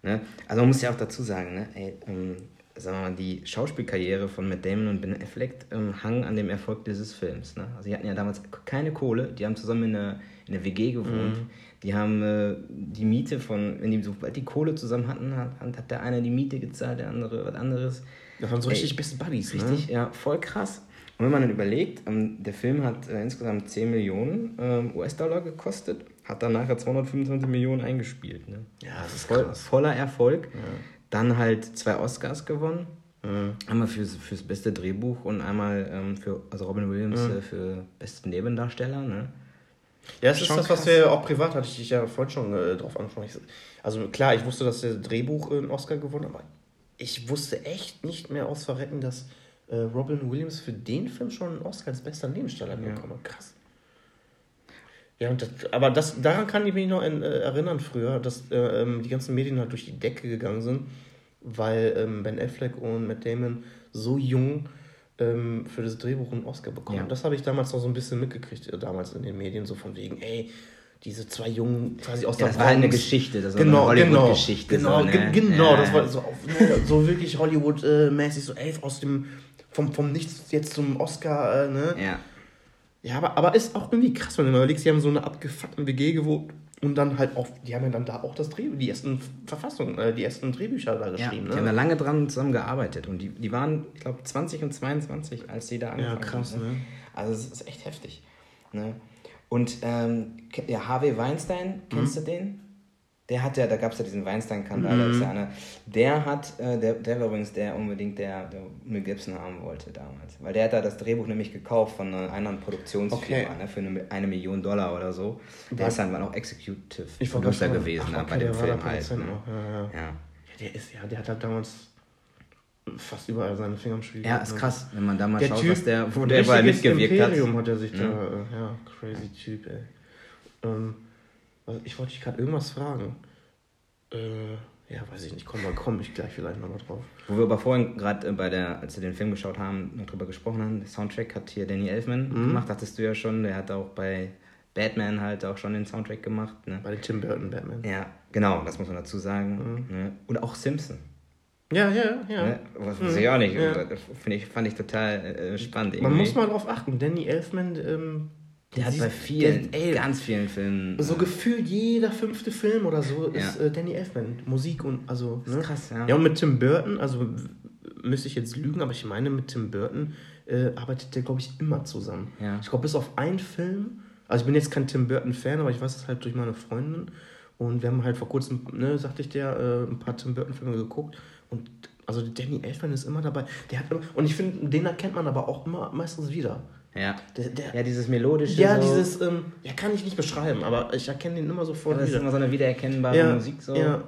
Ne? Also man muss ja auch dazu sagen, ne? Ey, ähm, sagen wir mal, die Schauspielkarriere von Matt Damon und Ben Affleck ähm, hang an dem Erfolg dieses Films. Ne? Also die hatten ja damals keine Kohle, die haben zusammen in einer, in einer WG gewohnt. Mhm. Die haben äh, die Miete von, wenn die sobald die Kohle zusammen hatten, hat, hat der eine die Miete gezahlt, der andere was anderes. Das waren so Ey, richtig Best Buddies, Richtig, ne? ja, voll krass. Und wenn man dann überlegt, ähm, der Film hat äh, insgesamt 10 Millionen ähm, US-Dollar gekostet, hat dann nachher 225 Millionen eingespielt. Ne? Ja, das ist Voll, krass. voller Erfolg. Dann halt zwei Oscars gewonnen. Mhm. Einmal fürs, fürs beste Drehbuch und einmal ähm, für also Robin Williams Mhm. äh, für besten Nebendarsteller. Ne? Ja, das ist das, was wir auch privat, hatte ich dich ja vorhin schon äh, drauf angesprochen. Also klar, ich wusste, dass der Drehbuch äh, einen Oscar gewonnen hat, aber ich wusste echt nicht mehr aus Verrecken, dass äh, Robin Williams für den Film schon einen Oscar als bester Nebendarsteller Ja. bekommen hat. Krass. Ja, und das, aber das, daran kann ich mich noch in, äh, erinnern früher, dass äh, ähm, die ganzen Medien halt durch die Decke gegangen sind, weil ähm, Ben Affleck und Matt Damon so jung ähm, für das Drehbuch einen Oscar bekommen. Ja. Das habe ich damals noch so ein bisschen mitgekriegt, äh, damals in den Medien, so von wegen, ey, diese zwei Jungen quasi aus Ja, der das war halt eine Bronx. Geschichte, das war Genau, eine genau. Hollywood-Geschichte. Genau, so, ne? genau, Ja. das war so, auf, ne, so wirklich Hollywood-mäßig, so, ey, aus dem, vom, vom Nichts jetzt zum Oscar, äh, ne? Ja, Ja, aber, aber ist auch irgendwie krass, wenn du mal überlegst, die haben so eine abgefuckten WG gewohnt und dann halt auch, die haben ja dann da auch das Dreh, die ersten Verfassungen, äh, die ersten Drehbücher da ja. geschrieben, Die haben da ne? lange dran zusammen gearbeitet und die, die waren, ich glaube, 20 und 22, als die da angefangen krass, haben. ne? Also es ist echt heftig. Ne? Und ähm, ja, Harvey Weinstein, kennst Mhm. du den? Der hat ja, da gab es ja diesen Weinstein-Skandal, da ist ja einer, der hat, äh, der, der war übrigens der unbedingt, der, der Mel Gibson haben wollte damals. Weil der hat da das Drehbuch nämlich gekauft von einer anderen Produktionsfirma, Okay. ne, für eine, eine Million Dollar oder so. Der War- ist dann auch Executive Ich Producer gewesen ach, ne, okay, bei der dem der Film halt. Ne? noch, ja, ja. Ja. Ja, der ist, ja, der hat halt damals fast überall seine Finger im Spiel. ja, ist ne? krass, wenn man da mal Der schaut, Typ, was der, wo der überall mitgewirkt Imperium hat. hat er sich Mhm. da, äh, ja, crazy Typ, ey. Ähm, ich wollte dich gerade irgendwas fragen. Äh, ja, weiß ich nicht, komm, mal komme ich gleich vielleicht nochmal drauf. Wo wir aber vorhin gerade äh, bei der, als wir den Film geschaut haben, noch drüber gesprochen haben, der Soundtrack hat hier Danny Elfman Mhm. gemacht, hattest du ja schon, der hat auch bei Batman halt auch schon den Soundtrack gemacht. Ne? Bei den Tim Burton Batman. Ja, genau, das muss man dazu sagen. Mhm. Ne? Und auch Simpson. Ja, ja, ja. Ne? Was weiß ich auch nicht. Ja. Find ich, fand ich total äh, spannend. Man irgendwie. muss mal drauf achten, Danny Elfman, ähm, der hat bei vielen, der- ey, ganz vielen Filmen. so gefühlt jeder fünfte Film oder so ist Ja. äh, Danny Elfman. Musik und also. ist Ne? krass, ja. Ja, und mit Tim Burton, also müsste ich jetzt lügen, aber ich meine, mit Tim Burton äh, arbeitet der, glaube ich, immer zusammen. Ja. Ich glaube, bis auf einen Film, also ich bin jetzt kein Tim Burton-Fan, aber ich weiß es halt durch meine Freundin. Und wir haben halt vor kurzem, ne, sagte ich dir, äh, ein paar Tim Burton-Filme geguckt. Und also Danny Elfman ist immer dabei. Der hat immer, und ich finde, den erkennt man aber auch immer meistens wieder. Ja. Der, der, ja, dieses melodische. ja, so, dieses, ähm, ja, kann ich nicht beschreiben, aber ich erkenne den immer sofort aber das ist wieder. immer so eine wiedererkennbare ja, Musik. So. ja. Ja,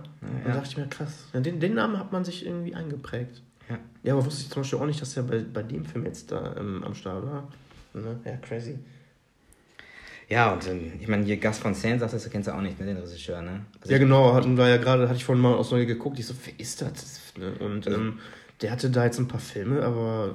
Da dachte ich mir, krass. Ja, den, den Namen hat man sich irgendwie eingeprägt. Ja. Ja, aber wusste ich zum Beispiel auch nicht, dass er bei, bei dem Film jetzt da ähm, am Start war. Ne? Ja, crazy. Ja, und ähm, ich meine, hier Gus von du, das kennst du auch nicht, ne, den Regisseur, ne? Also Ja, genau, hatten wir ja gerade, hatte ich vorhin mal aus Neue geguckt. Ich so, wer ist das? Ne? Und ähm, der hatte da jetzt ein paar Filme, aber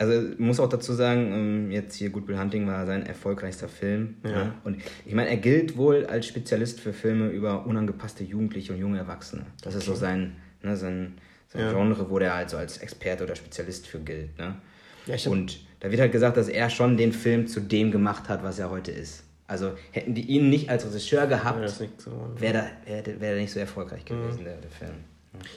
Also muss auch dazu sagen, ähm, jetzt hier Good Will Hunting war sein erfolgreichster Film. Ja. Ne? Und ich meine, er gilt wohl als Spezialist für Filme über unangepasste Jugendliche und junge Erwachsene. Das ist so sein, ne, sein, sein Ja. Genre, wo der halt so als Experte oder Spezialist für gilt. Ne? Ja, und da wird halt gesagt, dass er schon den Film zu dem gemacht hat, was er heute ist. Also hätten die ihn nicht als Regisseur ja, gehabt, nicht so. wäre er wär, wär er nicht so erfolgreich Mhm. gewesen, der, der Film.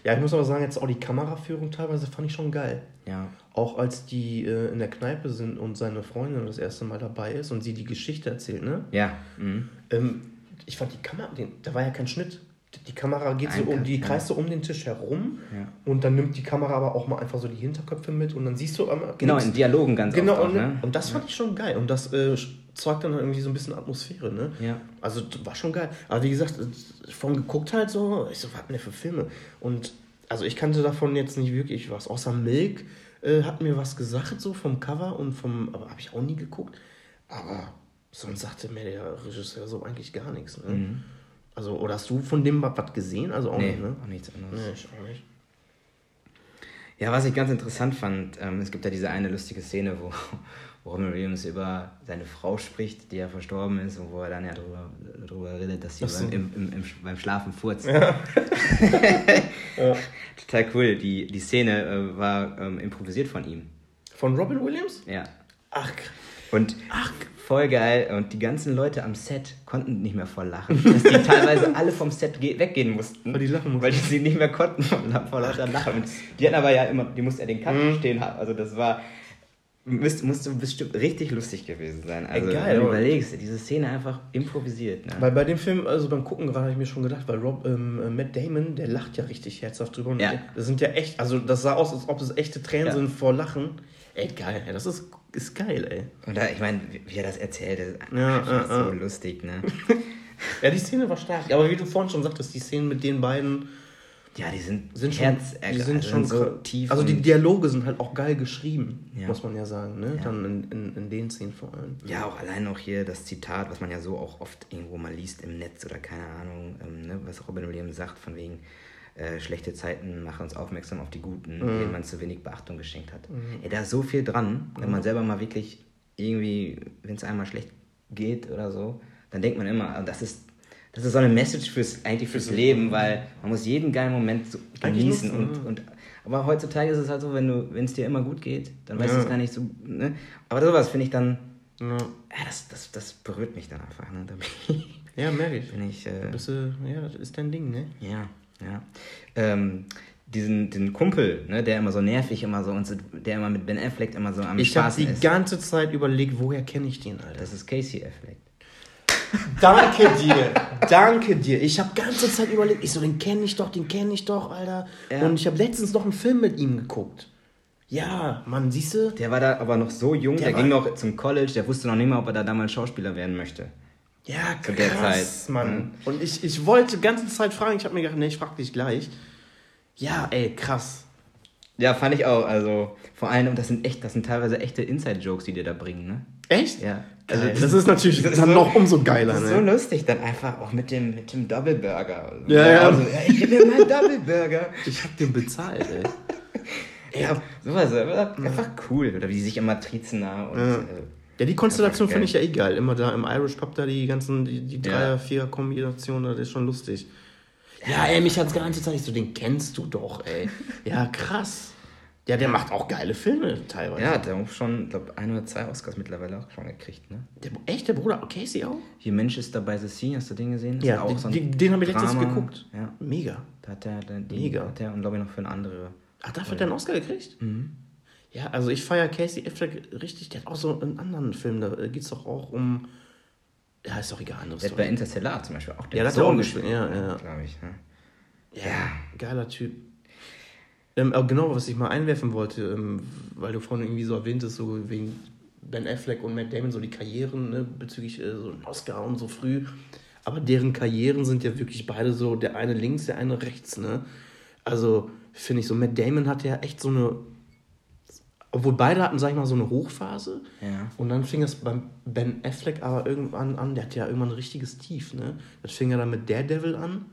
Ja, ich muss aber sagen, jetzt auch die Kameraführung teilweise fand ich schon geil. Ja. Auch als die äh, in der Kneipe sind und seine Freundin das erste Mal dabei ist und sie die Geschichte erzählt, ne? Ja. Mhm. Ähm, ich fand die Kamera, da war ja kein Schnitt. Die Kamera geht so Ein um, Cut, die ja. kreist so um den Tisch herum Ja. und dann nimmt die Kamera aber auch mal einfach so die Hinterköpfe mit und dann siehst du einmal. Genau, in Dialogen ganz Genau, oft und, ne? und das fand ich schon geil. Und das äh, zeugt dann irgendwie so ein bisschen Atmosphäre, ne? Ja. Also war schon geil. Aber wie gesagt, von geguckt halt so, ich so, was denn für Filme? Und also ich kannte davon jetzt nicht wirklich was. Außer Milk äh, hat mir was gesagt, so vom Cover und vom, aber habe ich auch nie geguckt. Aber sonst sagte mir der Regisseur so eigentlich gar nichts. Ne? Mhm. Also, oder hast du von dem was gesehen? Also auch Nee, nicht, ne? auch nichts anderes. Nee, ich auch nicht. Ja, was ich ganz interessant fand, ähm, es gibt ja diese eine lustige Szene, wo Robin Williams über seine Frau spricht, die ja verstorben ist und wo er dann ja drüber, drüber redet, dass sie Ach so. beim, im, im, im, beim Schlafen furzt. [LAUGHS] Ja. Total cool. Die, die Szene äh, war ähm, improvisiert von ihm. Von Robin Williams? Ja. Ach. Und voll geil. Und die ganzen Leute am Set konnten nicht mehr vor Lachen. Dass die teilweise alle vom Set ge- weggehen mussten. Weil die lachen mussten. Weil die sie nicht mehr konnten vor, vor lauter Lachen. Die hatten aber ja immer, die mussten ja den Cut Mhm. stehen haben. Also das war, müsste, musste bestimmt richtig lustig gewesen sein. Also geil, wenn du überlegst, diese Szene einfach improvisiert. Ne? Weil bei dem Film, also beim Gucken gerade habe ich mir schon gedacht, weil Rob, ähm, äh, Matt Damon, der lacht ja richtig herzhaft drüber. Und Ja. Das sind ja echt, also das sah aus, als ob es echte Tränen Ja. sind vor Lachen. Ey, geil, ey, das ist, ist geil, ey. Und da, ich meine, wie er das erzählt, ist Ja, einfach ja, so ja. lustig. Ne? [LAUGHS] Ja, die Szene war stark. Aber wie du vorhin schon sagtest, die Szenen mit den beiden Ja, die sind, sind schon, die sind schon so tief. Also die Dialoge sind halt auch geil geschrieben, Ja. muss man ja sagen, ne? Ja. Dann in, in, in den Szenen vor allem. Ja, auch allein auch hier das Zitat, was man ja so auch oft irgendwo mal liest im Netz oder keine Ahnung, ähm, ne, was Robin Williams sagt, von wegen äh, schlechte Zeiten machen uns aufmerksam auf die guten, denen man zu wenig Beachtung geschenkt hat. Ey, da ist so viel dran, wenn man selber mal wirklich irgendwie, wenn es einmal schlecht geht oder so, dann denkt man immer, ah, das ist das ist so eine Message fürs eigentlich fürs Leben, weil man muss jeden geilen Moment so genießen und, und aber heutzutage ist es halt so, wenn du wenn es dir immer gut geht, dann weißt du Ja. es gar nicht so, ne? Aber sowas finde ich dann Ja, ja, das, das, das berührt mich dann einfach. Ne? Da ich. [LAUGHS] ja merke ich. Bin ich äh, Bist du, ja, das ist dein Ding, ne? ja, ja. Ähm, diesen den Kumpel, ne, der immer so nervig immer so und so, der immer mit Ben Affleck immer so am Ich habe Spaß die ist. ganze Zeit überlegt, woher kenne ich den, Alter? Das ist Casey Affleck. Danke dir, danke dir. Ich habe ganze Zeit überlegt, ich so, den kenne ich doch, den kenne ich doch, Alter. Ja. Und ich habe letztens noch einen Film mit ihm geguckt. Ja, Mann, siehst du? Der war da aber noch so jung, der, Der ging noch zum College, der wusste noch nicht mal, ob er da damals Schauspieler werden möchte. Ja, Zu der krass, Zeit. Mann. Und ich, ich wollte die ganze Zeit fragen, ich habe mir gedacht, nee, ich frag dich gleich. Ja, ey, krass. Ja, fand ich auch. Also vor allem, und das sind echt, das sind teilweise echte Inside-Jokes, die dir da bringen, ne? Echt? Ja. Also, Also das ist natürlich das dann so- noch umso geiler, Das ist ne? so lustig dann einfach auch mit dem, mit dem Double Burger. Ja, ja. Also, ja ich geb mir mal Double Burger. Ich hab den bezahlt, ey. [LAUGHS] Ja, sowas, aber einfach cool. Oder wie die sich immer trizen da und Ja. äh, Ja, die Konstellation finde ich ja eh geil. Immer da im Irish Pub da die ganzen, die, die Ja. Dreier-, Vierer-Kombination, das ist schon lustig. Ja, ey, mich hat's die ganze Zeit so, den kennst du doch, ey. [LAUGHS] Ja, krass. Ja, der macht auch geile Filme teilweise. ja, der hat schon, glaube ein oder zwei Oscars mittlerweile auch schon gekriegt, ne? Der, echt, der Bruder Casey auch? Hier Manchester by the Sea, hast du den gesehen? Das Ja, ist auch den- so ein den- den hab ich letztens geguckt. Ja, Mega. da hat der, die, Mega. Hat der und glaube ich noch für eine andere. Ach, dafür hat der einen Oscar gekriegt? Ja, also ich feiere Casey Affleck richtig. Der hat auch so einen anderen Film, da geht es doch auch um. Ja, ist doch egal, anderes Der hat bei Interstellar zum Beispiel auch den Ja, das hat er auch gespielt, ja, ja. Glaube ich, ne? Ja, geiler Typ. Ähm, aber genau, was ich mal einwerfen wollte, ähm, weil du vorhin irgendwie so erwähntest, so wegen Ben Affleck und Matt Damon, so die Karrieren ne, bezüglich äh, so Oscar und so früh. Aber deren Karrieren sind ja wirklich beide so, der eine links, der eine rechts, ne? Also finde ich so, Matt Damon hat ja echt so eine, obwohl beide hatten, sag ich mal, so eine Hochphase. Ja. Und dann fing das beim Ben Affleck aber irgendwann an, der hat ja irgendwann ein richtiges Tief, ne? Das fing ja dann mit Daredevil an.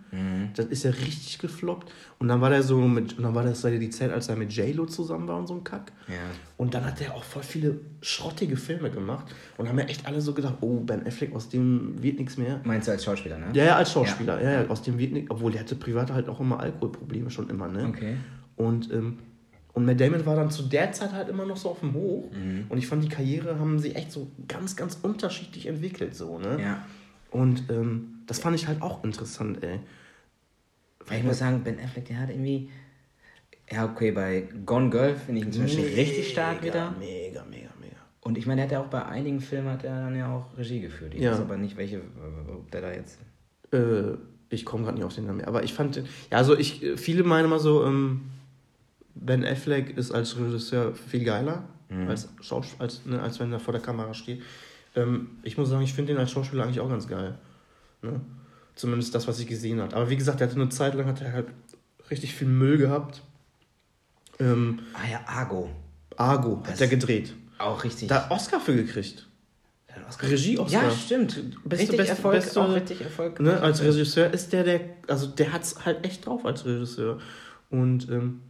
Das ist ja richtig gefloppt. Und dann war der so mit, und dann war das die Zeit, als er mit J-Lo zusammen war und so ein Kack. Ja. Und dann hat er auch voll viele schrottige Filme gemacht. Und haben ja echt alle so gedacht, oh, Ben Affleck, aus dem wird nichts mehr. Meinst du als Schauspieler, ne? Ja, ja, als Schauspieler. Ja, ja, aus dem wird nichts. Obwohl, der hatte privat halt auch immer Alkoholprobleme schon immer, ne? Okay. Und, ähm, und Matt Damon war dann zu der Zeit halt immer noch so auf dem Hoch. Mhm. Und ich fand, die Karriere haben sie echt so ganz, ganz unterschiedlich entwickelt, so, ne? Ja. Und ähm, das fand ich halt auch interessant, ey. Weil ich muss sagen, Ben Affleck, der hat irgendwie. Ja, okay, bei Gone Girl finde ich ihn zum Beispiel richtig stark wieder. Mega, mega, mega. Und ich meine, der hat ja auch bei einigen Filmen hat er dann ja auch Regie geführt. Ich Ja. weiß aber nicht, welche, ob der da jetzt. Äh, ich komme gerade nicht auf den Namen mehr. Aber ich fand, den- ja, also ich, äh, viele meinen immer so, ähm, Ben Affleck ist als Regisseur viel geiler, als, Schaus als, ne, als wenn er vor der Kamera steht. Ähm, ich muss sagen, ich finde den als Schauspieler eigentlich auch ganz geil. Ne? Zumindest das, was ich gesehen habe. Aber wie gesagt, er hatte eine Zeit lang hat er halt richtig viel Müll gehabt. Ähm, Ah ja, Argo. Argo Das- hat er gedreht. Auch richtig. Da hat Oscar für gekriegt. Regie-Oscar. Ja, stimmt. Beste, richtig beste, Erfolg, beste, auch richtig Erfolg. Ne, als Regisseur ist der, der, also der hat es halt echt drauf als Regisseur. Und ähm,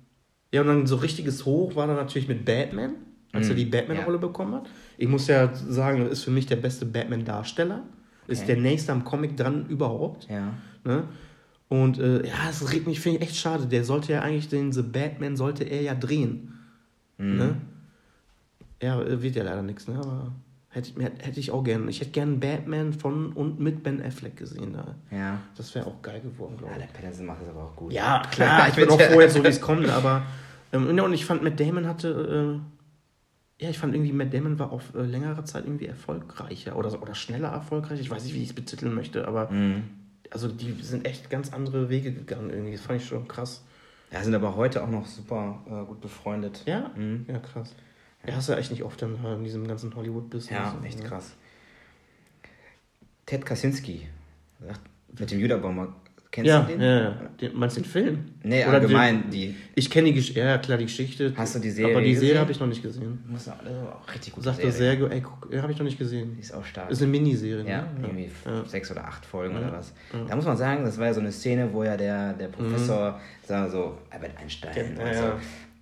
ja, und dann so richtiges Hoch war dann natürlich mit Batman, als er die Batman-Rolle bekommen hat. Ich muss ja sagen, ist für mich der beste Batman-Darsteller. Ist Okay. der nächste am Comic dran überhaupt. Ja. Ne? Und äh, ja, es regt mich, finde ich echt schade. Der sollte ja eigentlich den The Batman sollte er ja drehen. Ne? Ja, äh, wird ja leider nichts, ne? Aber hätte, ich- hätte ich auch gerne. Ich hätte gerne einen Batman von und mit Ben Affleck gesehen da. Ja. Das wäre auch geil geworden, glaube Ja, ich. der Patterson macht es aber auch gut. Ja, klar, [LAUGHS] ich bin auch froh jetzt so, wie es kommt, aber ähm, ja, und ich fand, Matt Damon hatte, äh, ja, ich fand irgendwie, Matt Damon war auf äh, längere Zeit irgendwie erfolgreicher oder, oder schneller erfolgreich. Ich weiß nicht, wie ich es betiteln möchte, aber Mhm. also die sind echt ganz andere Wege gegangen irgendwie. Das fand ich schon krass. Ja, sind aber heute auch noch super äh, gut befreundet. Ja? Mhm. Ja, krass. Ja, hast du ja echt nicht oft in, in diesem ganzen Hollywood-Business. Ja, und, echt ne? krass. Ted Kaczynski. Mit dem Judabomber. Kennst Ja, du den? ja, ja. Den, meinst du den Film? Nee, Oder allgemein. Den, die ich kenne die Geschichte, ja klar, die Geschichte. Hast du die Serie Aber die? Serie habe ich noch nicht gesehen. muss auch, also auch richtig gut. Sagt er sehr gut, ey, guck, ja, habe ich noch nicht gesehen. Die ist auch stark. Ist eine Miniserie, Ja, ne? irgendwie Ja. sechs oder acht Folgen Ja. oder was. Da muss man sagen, das war ja so eine Szene, wo ja der, der Professor, Mhm. sagen wir so, Albert Einstein Ja, und ja, so. ja.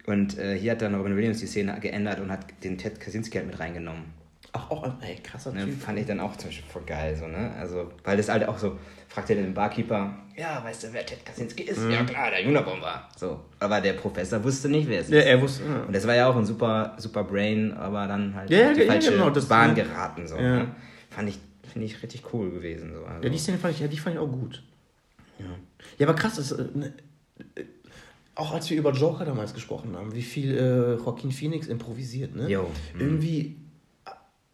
Und äh, hier hat dann Robin Williams die Szene geändert und hat den Ted Kaczynski halt mit reingenommen. Ach, auch, ey, krasser Ne, Typ. fand ich dann auch zum Beispiel voll geil, so, ne? Also, weil das halt auch so, fragt er den Barkeeper, ja, weißt du, wer Ted Kaczynski ist? Mhm. Ja klar, der Unabomber. So. Aber der Professor wusste nicht, wer es Ja, ist. er wusste. Ja. Und das war ja auch ein super, super Brain, aber dann halt Ja, die ja, falsche genau, das- Bahn ja. geraten. So, Ja. ne? Fand ich, finde ich richtig cool gewesen. So. Also, Ja, die Szene fand ich, ja, die fand ich auch gut. ja. Ja, aber krass, das, äh, ne, äh, auch als wir über Joker damals gesprochen haben, wie viel äh, Joaquin Phoenix improvisiert, ne? Jo. Mhm. Irgendwie,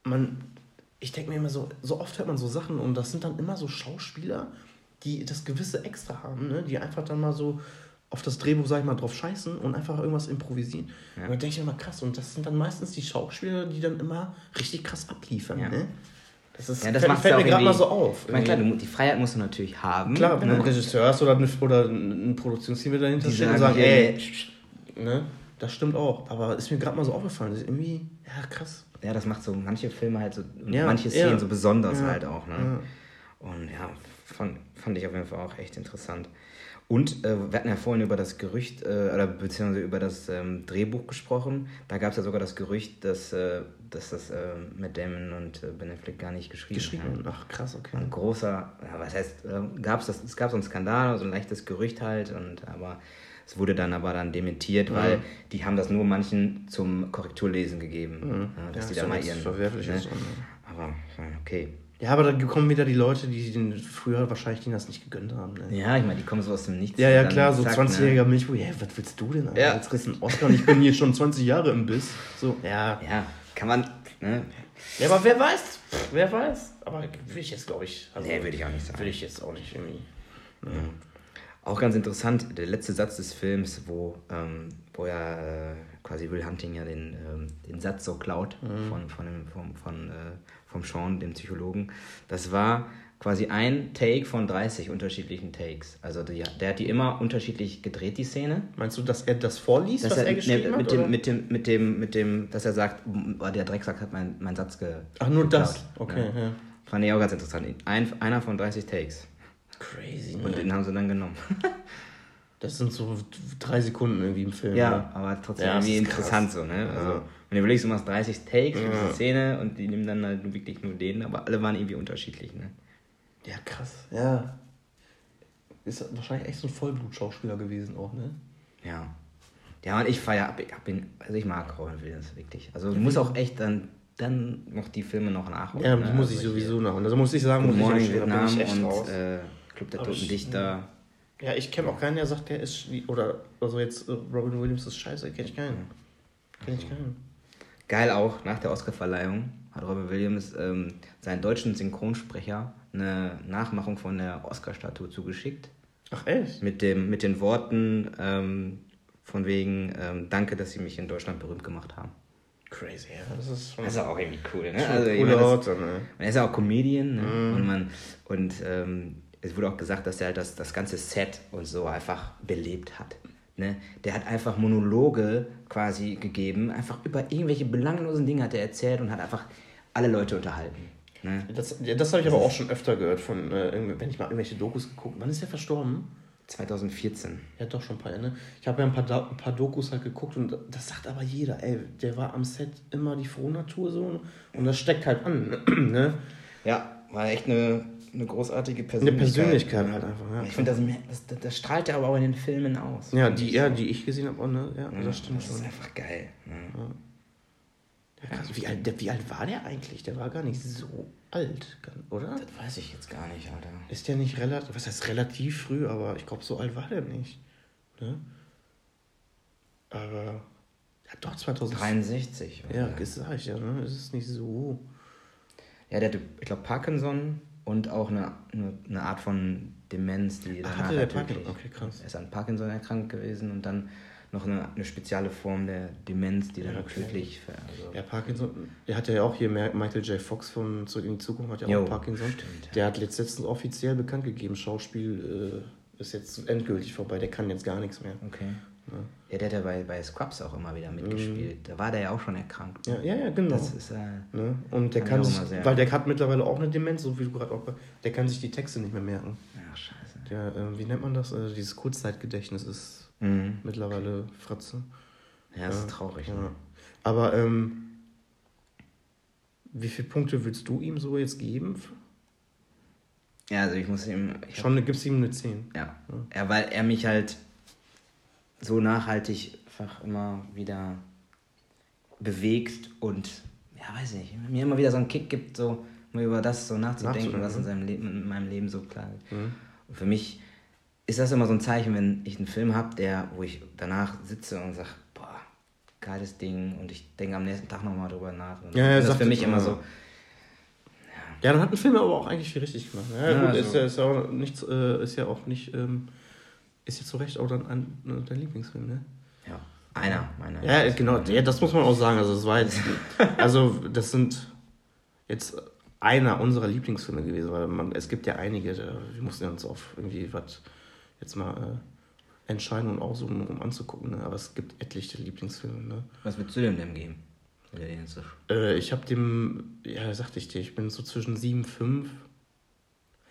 man, ich denke mir immer so, so oft hört man so Sachen und das sind dann immer so Schauspieler, die das gewisse Extra haben, ne? Die einfach dann mal so auf das Drehbuch, sag ich mal, drauf scheißen und einfach irgendwas improvisieren. Und dann denke ich mir immer krass, und das sind dann meistens die Schauspieler, die dann immer richtig krass abliefern, Ja. ne? Das, ist, Ja, das fällt, fällt mir gerade mal so auf. Ich meine, klar, du, die Freiheit musst du natürlich haben. Klar, wenn du ne? einen Regisseur hast oder, eine, oder ein Produktionsteam dahinter steht und sagen, ey, ne, das stimmt auch. Aber ist mir gerade mal so aufgefallen. Das ist irgendwie, ja, krass. Ja, das macht so manche Filme halt so, Ja, manche Szenen ja. so besonders Ja, halt auch. Ne? Und ja, fand, fand ich auf jeden Fall auch echt interessant. Und äh, wir hatten ja vorhin über das Gerücht, äh, oder beziehungsweise über das ähm, Drehbuch gesprochen. Da gab es ja sogar das Gerücht, dass, äh, dass das äh, mit Damon und äh, Ben Affleck gar nicht geschrieben, Geschrieben. haben. Ach, krass, okay. Ein großer, ja, was heißt, äh, gab's das, es gab so einen Skandal, so ein leichtes Gerücht halt, und aber es wurde dann aber dann dementiert, weil die haben das nur manchen zum Korrekturlesen gegeben. Ja, dass Ja, die da mal ihren. Verwerfliches ne? dran, Aber okay. Ja, aber da kommen wieder die Leute, die den früher wahrscheinlich denen das nicht gegönnt haben. Ne? Ja, ich meine, die kommen so aus dem Nichts. Ja, ja, klar, so zack, 20-jähriger Ne? Milchbuch. Ja, was willst du denn? Alter? Ja. Jetzt kriegst du einen Oscar und ich bin hier schon 20 Jahre im Biss. So, ja. Ja, kann man. Ne? Ja, aber wer weiß? Wer weiß? Aber will ich jetzt, glaube ich. Also, Nee, würde ich auch nicht sagen. Will ich jetzt auch nicht irgendwie. Auch ganz interessant, der letzte Satz des Films, wo, ähm, wo ja äh, quasi Will Hunting ja den, ähm, den Satz so klaut Mhm. von, von, dem, vom, von, äh, vom Sean, dem Psychologen. Das war quasi ein Take von 30 unterschiedlichen Takes. Also die, der hat die immer unterschiedlich gedreht, die Szene. Meinst du, dass er das vorliest, Dass was er, er geschrieben ne, hat? mit, dem, oder? mit, dem, mit, dem, mit dem, dass er sagt, oh, der Drecksack hat meinen mein Satz ge Ach, nur geklaut. das? Okay, ja. Fand ich auch ganz interessant. Ein, einer von 30 Takes. Crazy, Und ne? den haben sie dann genommen. Das sind so drei Sekunden irgendwie im Film. Ja, ne? aber trotzdem Ja, irgendwie interessant so, ne? Also, Ja. Wenn du überlegst, du machst 30 Takes für Ja. diese Szene und die nehmen dann halt wirklich nur den, aber alle waren irgendwie unterschiedlich, ne? Ja, krass. Ja. Ist wahrscheinlich echt so ein Vollblutschauspieler gewesen auch, ne? Ja. Ja, und ich feier ab, ab ihn, also ich mag Robin Williams wirklich. Also du musst auch echt dann, dann noch die Filme noch nachholen. Ja, ne? die muss Also ich hier sowieso nachholen. Also muss ich sagen, Good ich Morning gestehen, da bin Vietnam ich echt und raus. äh, Club der Toten ich- Dichter. Ja, ich kenne auch keinen, der sagt, der ist wie, oder also jetzt äh, Robin Williams ist scheiße, kenne ich keinen. Kenne ich keinen. Geil auch, nach der Oscarverleihung hat Robin Williams ähm, seinen deutschen Synchronsprecher eine Nachmachung von der Oscar-Statue zugeschickt. Ach echt? Mit, dem, mit den Worten ähm, von wegen ähm, Danke, dass Sie mich in Deutschland berühmt gemacht haben. Crazy, ja. Das ist schon Das ist auch irgendwie cool, ne? Also, cooler meine, das, Ort, dann, ne? man ist ja auch Comedian ne? Mhm. und man und ähm, es wurde auch gesagt, dass er halt das, das ganze Set und so einfach belebt hat. Ne? Der hat einfach Monologe quasi gegeben, einfach über irgendwelche belanglosen Dinge hat er erzählt und hat einfach alle Leute unterhalten. Ne? Das, das habe ich aber auch schon öfter gehört, von, äh, wenn ich mal irgendwelche Dokus geguckt Wann ist der verstorben? 2014. Ja, doch schon ein paar Jahre. Ne? Ich habe ja ein paar, Da- ein paar Dokus halt geguckt und das sagt aber jeder, ey, der war am Set immer die frohe Natur so und das steckt halt an. [CLEARS THROAT] Ne? Ja, war echt eine, eine großartige Eine Persönlichkeit. Persönlichkeit halt einfach. Ja, Ich finde, das, das, das strahlt er aber auch in den Filmen aus. ja die, ja, die ich gesehen habe, ne? ja, Ja, das stimmt das ist schon. einfach geil. Ne? Ja, krass. Wie, alt, der, wie alt war der eigentlich? Der war gar nicht so alt, oder? Das weiß ich jetzt gar nicht, Alter. Ist der nicht relativ, was heißt relativ früh, aber ich glaube, so alt war der nicht. Ne? Aber, ja doch, 2000. 63. Ja, das ich ja, ne? Es ist nicht so. Ja, der hatte, ich glaube, Parkinson und auch eine, eine, Art von Demenz, die Ach, danach hatte der Parkinson? Okay, krass. Er ist an Parkinson erkrankt gewesen und dann noch eine, eine spezielle Form der Demenz, die dann Ja, okay. tödlich also Ja, Parkinson, der hat ja auch hier, Michael J. Fox von Zurück in die Zukunft hat ja Jo, auch Parkinson. stimmt, ja. Der hat letzt- letztens offiziell bekannt gegeben, Schauspiel äh, ist jetzt endgültig vorbei, der kann jetzt gar nichts mehr. Okay. Ja, der hat ja bei, bei Scrubs auch immer wieder mitgespielt. Da war der ja auch schon erkrankt. Mhm. Ja, ja, ja genau. Das ist äh, ne? Und der Kann sich, weil der hat mittlerweile auch eine Demenz, so wie du gerade auch, der kann sich die Texte nicht mehr merken. ja, scheiße. Der, äh, wie nennt man das? Äh, dieses Kurzzeitgedächtnis ist Mhm. mittlerweile Fratze. Ja, das ist traurig. Ja. Ne? Aber ähm, wie viele Punkte willst du ihm so jetzt geben? Ja, also ich muss ihm. Ich hab, Schon gibst du ihm eine 10. ja. ja, weil er mich halt so nachhaltig einfach immer wieder bewegt und ja, weiß nicht, mir immer wieder so einen Kick gibt, so mal über das so nachzudenken, was in ne? seinem Leben, in meinem Leben so klar ist. Mhm. Und für mich ist das immer so ein Zeichen, wenn ich einen Film habe, der, wo ich danach sitze und sage, boah, geiles Ding und ich denke am nächsten Tag nochmal drüber nach. Und Ja, ja, das ist für mich immer so, Ja, dann hat ein Film aber auch eigentlich viel richtig gemacht. Ja, Ja, gut, also- ist, ja, ist, ja auch nichts, äh, ist ja auch nicht, ähm, ist ja zu Recht auch dann ein, äh, dein Lieblingsfilm, ne? ja, einer meiner. Ja, genau, ja, das muss man auch sagen. Also, es war jetzt, [LAUGHS] also, das sind jetzt einer unserer Lieblingsfilme gewesen, weil man, es gibt ja einige, da- wir mussten uns auf irgendwie was jetzt mal äh, entscheiden und aussuchen, um anzugucken, ne? aber es gibt etliche Lieblingsfilme, ne? Was würdest du denn dem geben? Jetzt Äh, ich habe dem, ja, sagte ich dir, ich bin so zwischen 7, 5.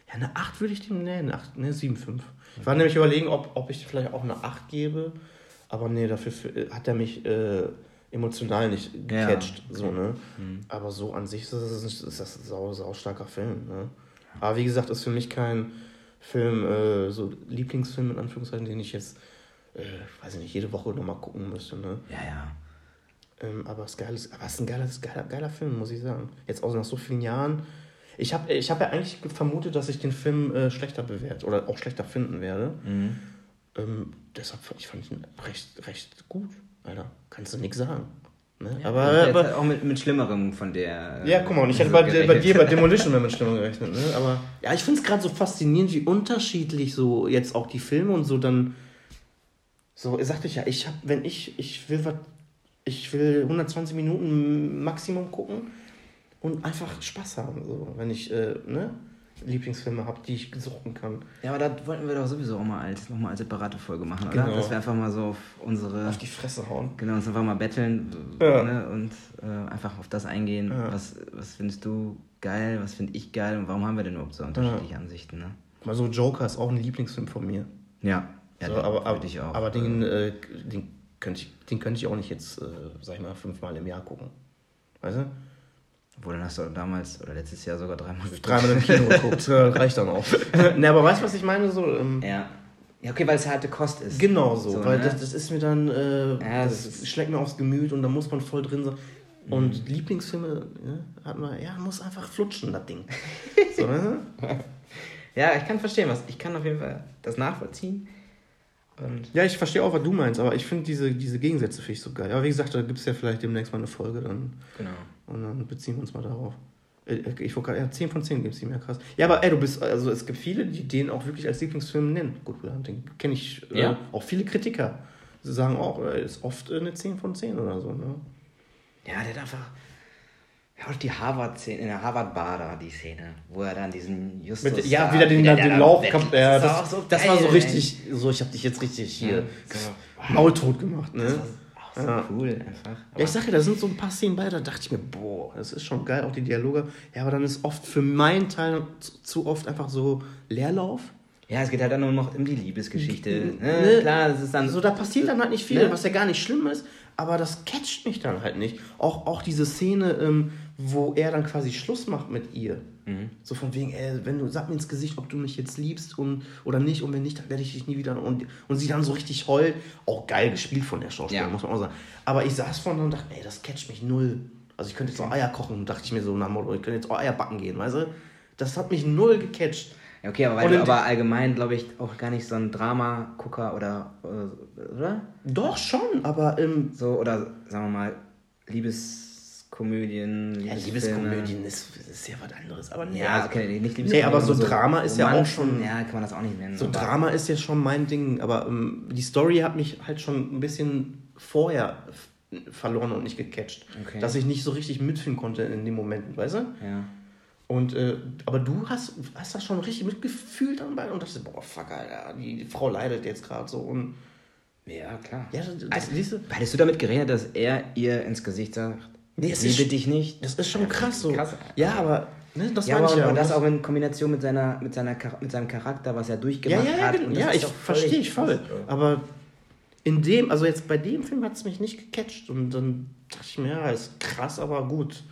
Ja, eine 8 würde ich dem nennen. 8, ne, 7, 5. Ich war nämlich überlegen, ob, ob ich vielleicht auch eine 8 gebe. Aber nee, dafür für, hat er mich äh, emotional nicht Ja, gecatcht. okay. So, ne? Aber so an sich ist das, ist das ein sau, sau starker Film. Ne? Aber wie gesagt, ist für mich kein Film, äh, so Lieblingsfilm in Anführungszeichen, den ich jetzt, äh, weiß ich nicht, jede Woche nochmal gucken müsste. Ne? Ja, ja. Ähm, aber es ist, geiles, aber es ist ein geiler, geiler, geiler Film, muss ich sagen. Jetzt auch nach so vielen Jahren. Ich habe ich hab ja eigentlich vermutet, dass ich den Film äh, schlechter bewerte oder auch schlechter finden werde. Mhm. Ähm, deshalb fand ich, fand ich ihn recht, recht gut. Alter, kannst du nichts sagen. Ne? Ja, aber, hätte aber jetzt auch mit, mit Schlimmerem von der. ja, guck mal, und ich hätte so bei, dir- bei gerechnet. dir bei [LAUGHS] Demolition Man mit Stimmung gerechnet. Ne? Aber ja, ich finde es gerade so faszinierend, wie unterschiedlich so jetzt auch die Filme und so dann. So, sagte ich ja, ich hab, wenn ich, ich will was, ich will 120 Minuten Maximum gucken und einfach Spaß haben, so, wenn ich, äh, ne, Lieblingsfilme habe, die ich suchen kann. Ja, aber da wollten wir doch sowieso auch mal als, nochmal als separate Folge machen, oder? Genau. Dass wir einfach mal so auf unsere. Auf die Fresse hauen. Genau, uns einfach mal betteln Ja. ne, und äh, einfach auf das eingehen. Ja. Was, was findest du geil, was finde ich geil und warum haben wir denn überhaupt so unterschiedliche Ansichten? Ne? Mal so Joker ist auch ein Lieblingsfilm von mir. Ja, ja so, aber, aber, ich auch. aber den, äh, den, könnte ich, den könnte ich auch nicht jetzt, äh, sag ich mal, fünfmal im Jahr gucken. Weißt du? Obwohl, dann hast du damals oder letztes Jahr sogar dreimal geguckt. Dreimal im Kino geguckt, [LAUGHS] reicht dann auch. ne, aber weißt du, was ich meine? So, ähm, Ja. Ja, okay, weil es harte Kost ist. Genau so, So, weil ne? das, das ist mir dann, äh, Ja, das, das schlägt mir aufs Gemüt und da muss man voll drin sein. Mhm. Und Lieblingsfilme, ne, hat man, ja, muss einfach flutschen, das Ding. [LAUGHS] so, ne? Ja, ich kann verstehen, was. Ich kann auf jeden Fall das nachvollziehen. Und Ja, ich verstehe auch, was du meinst, aber ich finde diese, diese Gegensätze finde ich so geil. Aber wie gesagt, da gibt es ja vielleicht demnächst mal eine Folge dann, genau. Und dann beziehen wir uns mal darauf. Äh, Ich wollte gerade, ja, 10 von 10 gibt es ihm ja krass. Ja, aber ey, du bist, also es gibt viele, die den auch wirklich als Lieblingsfilm nennen. Good Will Hunting kenne ich äh, Ja. auch viele Kritiker. Sie sagen auch, äh, ist oft äh, eine 10 von 10 oder so. Ne? Ja, der hat einfach. Ja, auch die Harvard-Szene, in der Harvard-Bar da, die Szene, wo er dann diesen Justus. Mit, ja, da- wieder den, der den weg- kam- Ja, war das, auch das war so richtig, so ich habe dich jetzt richtig hier ey. So, maultot gemacht. Ne? das war so Ja. cool einfach. Ja, ich sag ja, da sind so ein paar Szenen bei, da dachte ich mir, boah, das ist schon geil, auch die Dialoge. Ja, aber dann ist oft für meinen Teil zu, oft einfach so Leerlauf. Ja, es geht halt dann nur noch um die Liebesgeschichte. Ne? Ne? Klar, das ist dann Also da passiert dann halt nicht viel, Ne? was ja gar nicht schlimm ist, aber das catcht mich dann halt nicht. Auch, auch diese Szene, ähm, wo er dann quasi Schluss macht mit ihr. Mhm. So von wegen, ey, wenn du, sag mir ins Gesicht, ob du mich jetzt liebst und, oder nicht, und wenn nicht, dann werde ich dich nie wieder. Und, und sie dann so richtig heult. Auch geil gespielt von der Schauspielerin, Ja. muss man auch sagen. Aber ich saß vorne und dachte, ey, das catcht mich null. Also ich könnte jetzt auch Eier kochen, dachte ich mir so nach dem Motto, ich könnte jetzt auch Eier backen gehen, weißt du? Das hat mich null gecatcht. Ja, okay, aber weil Und du aber allgemein, glaube ich, auch gar nicht so ein Drama-Gucker oder, äh, oder? Doch schon, aber ähm, So, oder sagen wir mal, Liebeskomödien, ja. Liebeskomödien ist, ist ja was anderes. Aber nee, Ja, also- okay, nicht Liebeskomödien. Nee, aber so Drama ist ja auch schon- Ja, kann man das auch nicht nennen. So aber- Drama ist ja schon mein Ding, aber ähm, die Story hat mich halt schon ein bisschen vorher verloren und nicht gecatcht. Okay. Dass ich nicht so richtig mitfühlen konnte in den Momenten, weißt du? Ja. Und, äh, aber du hast, hast das schon richtig mitgefühlt bei und dachtest, boah, fuck, Alter, die, Frau leidet jetzt gerade so. Und Ja, klar. ja, das, das, Also, du, Hättest du damit gerechnet, dass er ihr ins Gesicht sagt, Nee, ich es liebe ist- dich nicht? das ist schon krass so. Krass. Ja, aber ne, das Ja, aber ja. und das auch in Kombination mit, seiner, mit, seiner, mit seinem Charakter, was er Ja, durchgemacht ja, ja, hat. genau. ja ich verstehe ich voll. Aber in dem, also jetzt bei dem Film hat es mich nicht gecatcht und dann dachte ich mir, ja, ist krass, aber gut.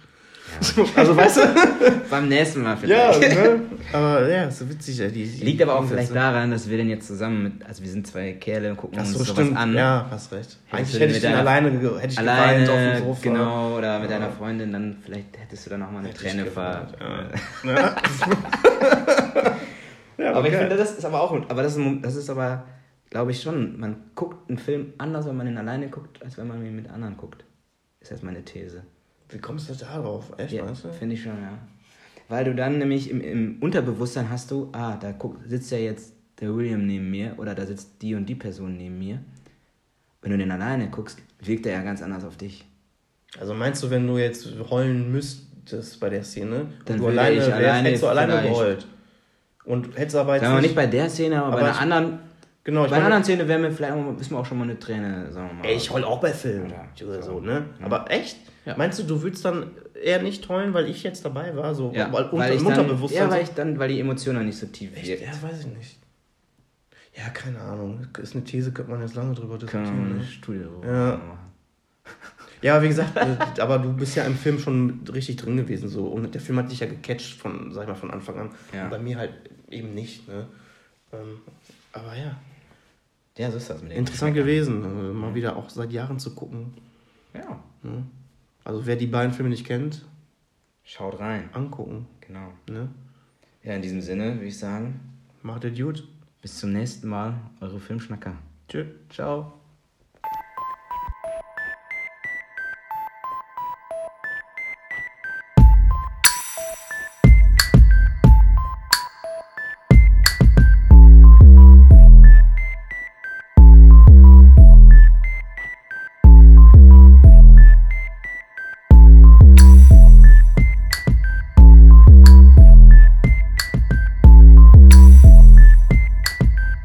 Also weißt du? [LAUGHS] Beim nächsten Mal ja, vielleicht. ne? aber ja, so witzig. Ja, die, die Liegt aber auch vielleicht daran, dass wir den jetzt zusammen mit, also wir sind zwei Kerle und gucken Ach uns so, sowas stimmt. an. Ja, hast recht. Eigentlich hätte ich den alleine, hätte ich Alleine, auf dem Sofa. genau, oder mit Ja. deiner Freundin, dann vielleicht hättest du da nochmal eine Hätte Träne ver... Ja. [LAUGHS] ja. [LAUGHS] ja, Aber ich finde, das ist aber auch, aber das ist, das ist aber, glaube ich schon, man guckt einen Film anders, wenn man ihn alleine guckt, als wenn man ihn mit anderen guckt. Ist jetzt meine These. Wie kommst du da drauf? Echt, Ja, meinst du? finde ich schon, ja. Weil du dann nämlich im, im Unterbewusstsein hast du, ah, da guck, sitzt ja jetzt der William neben mir oder da sitzt die und die Person neben mir. Wenn du den alleine guckst, wirkt er ja ganz anders auf dich. Also meinst du, wenn du jetzt heulen müsstest bei der Szene, Dann du alleine, ich wärst, alleine hättest du alleine geheult? Und hättest aber jetzt Sagen wir nicht bei der Szene, aber, Aber bei einer anderen, Genau, bei einer anderen Szene wäre mir vielleicht auch, ist mir auch schon mal eine Träne, sagen wir mal. ey, ich heul auch bei Filmen. Ja. Oder so, ne? Aber echt? Ja. Meinst du, du würdest dann eher nicht heulen, weil ich jetzt dabei war? So, ja, weil, weil, ich dann, ja, weil ich dann, weil die Emotion noch nicht so tief wirkt. Ja, weiß ich nicht. Ja, keine Ahnung. Ist eine These, könnte man jetzt lange drüber Können wir mal diskutieren. eine Ne? Studie Ja. Ja, wie gesagt, äh, aber du bist ja im Film schon richtig drin gewesen. So. Und der Film hat dich ja gecatcht von, sag ich mal, von Anfang an. Ja. Und bei mir halt eben nicht. Ne? Ähm, aber ja, Ja, so ist das mit dem. interessant gewesen. Äh, mal wieder auch seit Jahren zu gucken. Ja. Ne? Also wer die beiden Filme nicht kennt, Schaut rein. angucken. Genau. Ne? Ja, in diesem Sinne würde ich sagen, Macht ihr gut. bis zum nächsten Mal, eure Filmschnacker. Tschüss. Ciao.